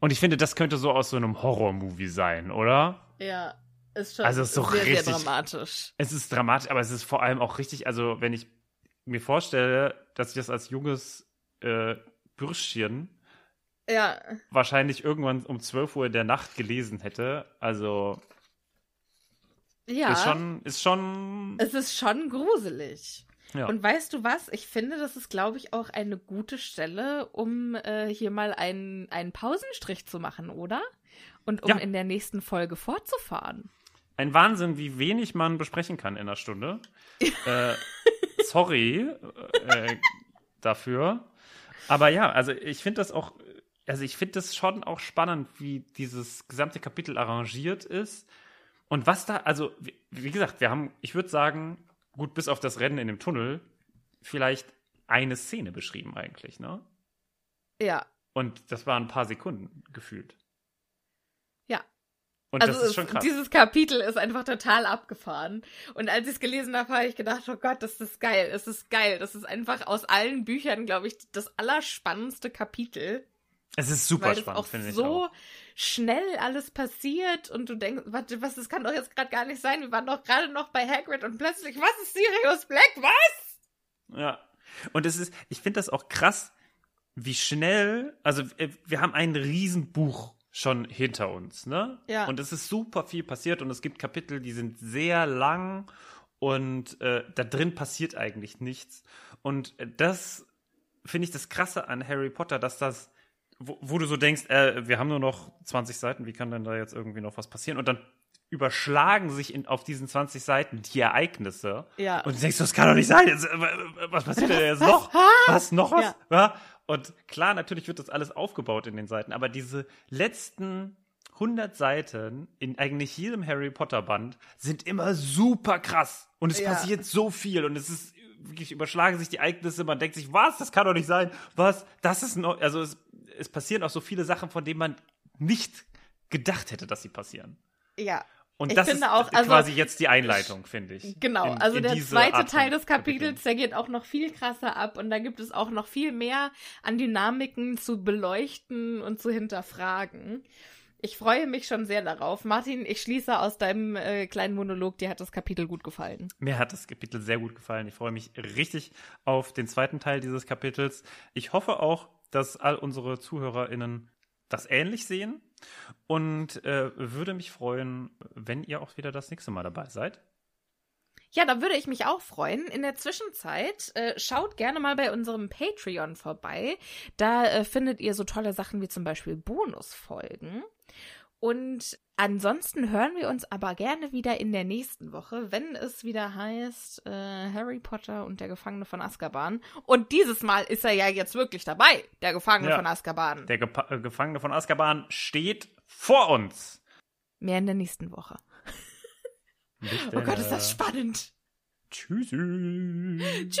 Und ich finde, das könnte so aus so einem Horror-Movie sein, oder? Ja, ist schon Also ist so sehr, richtig- sehr dramatisch. Es ist dramatisch, aber es ist vor allem auch richtig, also wenn ich mir vorstelle, dass ich das als junges äh, Bürschchen Ja, wahrscheinlich irgendwann um 12 Uhr in der Nacht gelesen hätte, also ja. ist schon, ist schon, Es ist schon gruselig. Ja. Und weißt du was? Ich finde, das ist, glaube ich, auch eine gute Stelle, um äh, hier mal einen, einen Pausenstrich zu machen, oder? Und um Ja. in der nächsten Folge fortzufahren. ein Wahnsinn, wie wenig man besprechen kann in einer Stunde. [LAUGHS] äh, sorry äh, dafür. Aber ja, also ich finde das auch, also ich finde das schon auch spannend, wie dieses gesamte Kapitel arrangiert ist. Und was da, also wie, wie gesagt, wir haben, ich würde sagen, gut, bis auf das Rennen in dem Tunnel, vielleicht eine Szene beschrieben eigentlich, ne? Ja. Und das waren ein paar Sekunden gefühlt. Ja. Und also das ist schon krass. dieses Kapitel ist einfach total abgefahren. Und als ich es gelesen habe, habe ich gedacht, oh Gott, das ist geil, das ist geil. Das ist einfach aus allen Büchern, glaube ich, das allerspannendste Kapitel. Es ist super weil spannend, finde ich. so schnell alles passiert und du denkst, warte, was, das kann doch jetzt gerade gar nicht sein. Wir waren doch gerade noch bei Hagrid und plötzlich, was ist Sirius Black? Was? Ja. Und es ist, ich finde das auch krass, wie schnell, also äh, wir haben ein Riesenbuch schon hinter uns, ne? Ja. Und es ist super viel passiert und es gibt Kapitel, die sind sehr lang und äh, da drin passiert eigentlich nichts. Und äh, das finde ich das Krasse an Harry Potter, dass das, wo, wo du so denkst, äh, wir haben nur noch 20 Seiten, wie kann denn da jetzt irgendwie noch was passieren? Und dann überschlagen sich in, auf diesen 20 Seiten die Ereignisse. Ja. Und du denkst, das kann doch nicht sein. Jetzt, äh, was passiert denn jetzt noch? Was? Noch was? Ja. Und klar, natürlich wird das alles aufgebaut in den Seiten, aber diese letzten 100 Seiten in eigentlich jedem Harry Potter Band sind immer super krass. Und es Ja. passiert so viel und es ist wirklich überschlagen sich die Ereignisse. Man denkt sich, was? Das kann doch nicht sein. Was? Das ist noch, also es, es passieren auch so viele Sachen, von denen man nicht gedacht hätte, dass sie passieren. Ja. Und Ich das finde ist auch, also- quasi jetzt die Einleitung, finde ich. Genau, In- also in der zweite Art Teil des. Kapitels, der geht auch noch viel krasser ab und da gibt es auch noch viel mehr an Dynamiken zu beleuchten und zu hinterfragen. Ich freue mich schon sehr darauf. Martin, ich schließe aus deinem äh, kleinen Monolog, dir hat das Kapitel gut gefallen. Mir hat das Kapitel sehr gut gefallen. Ich freue mich richtig auf den zweiten Teil dieses Kapitels. Ich hoffe auch, dass all unsere ZuhörerInnen das ähnlich sehen und äh, würde mich freuen, wenn ihr auch wieder das nächste Mal dabei seid. Ja, da würde ich mich auch freuen. In der Zwischenzeit äh, schaut gerne mal bei unserem Patreon vorbei. Da äh, findet ihr so tolle Sachen wie zum Beispiel Bonusfolgen. Und ansonsten hören wir uns aber gerne wieder in der nächsten Woche, wenn es wieder heißt äh, Harry Potter und der Gefangene von Azkaban. Und dieses Mal ist er ja jetzt wirklich dabei, der Gefangene Ja. von Azkaban. Der Gepa äh, Gefangene von Azkaban steht vor uns. Mehr in der nächsten Woche. Bis [LAUGHS] Oh Gott, ist das spannend. Tschüssi. Tschüss!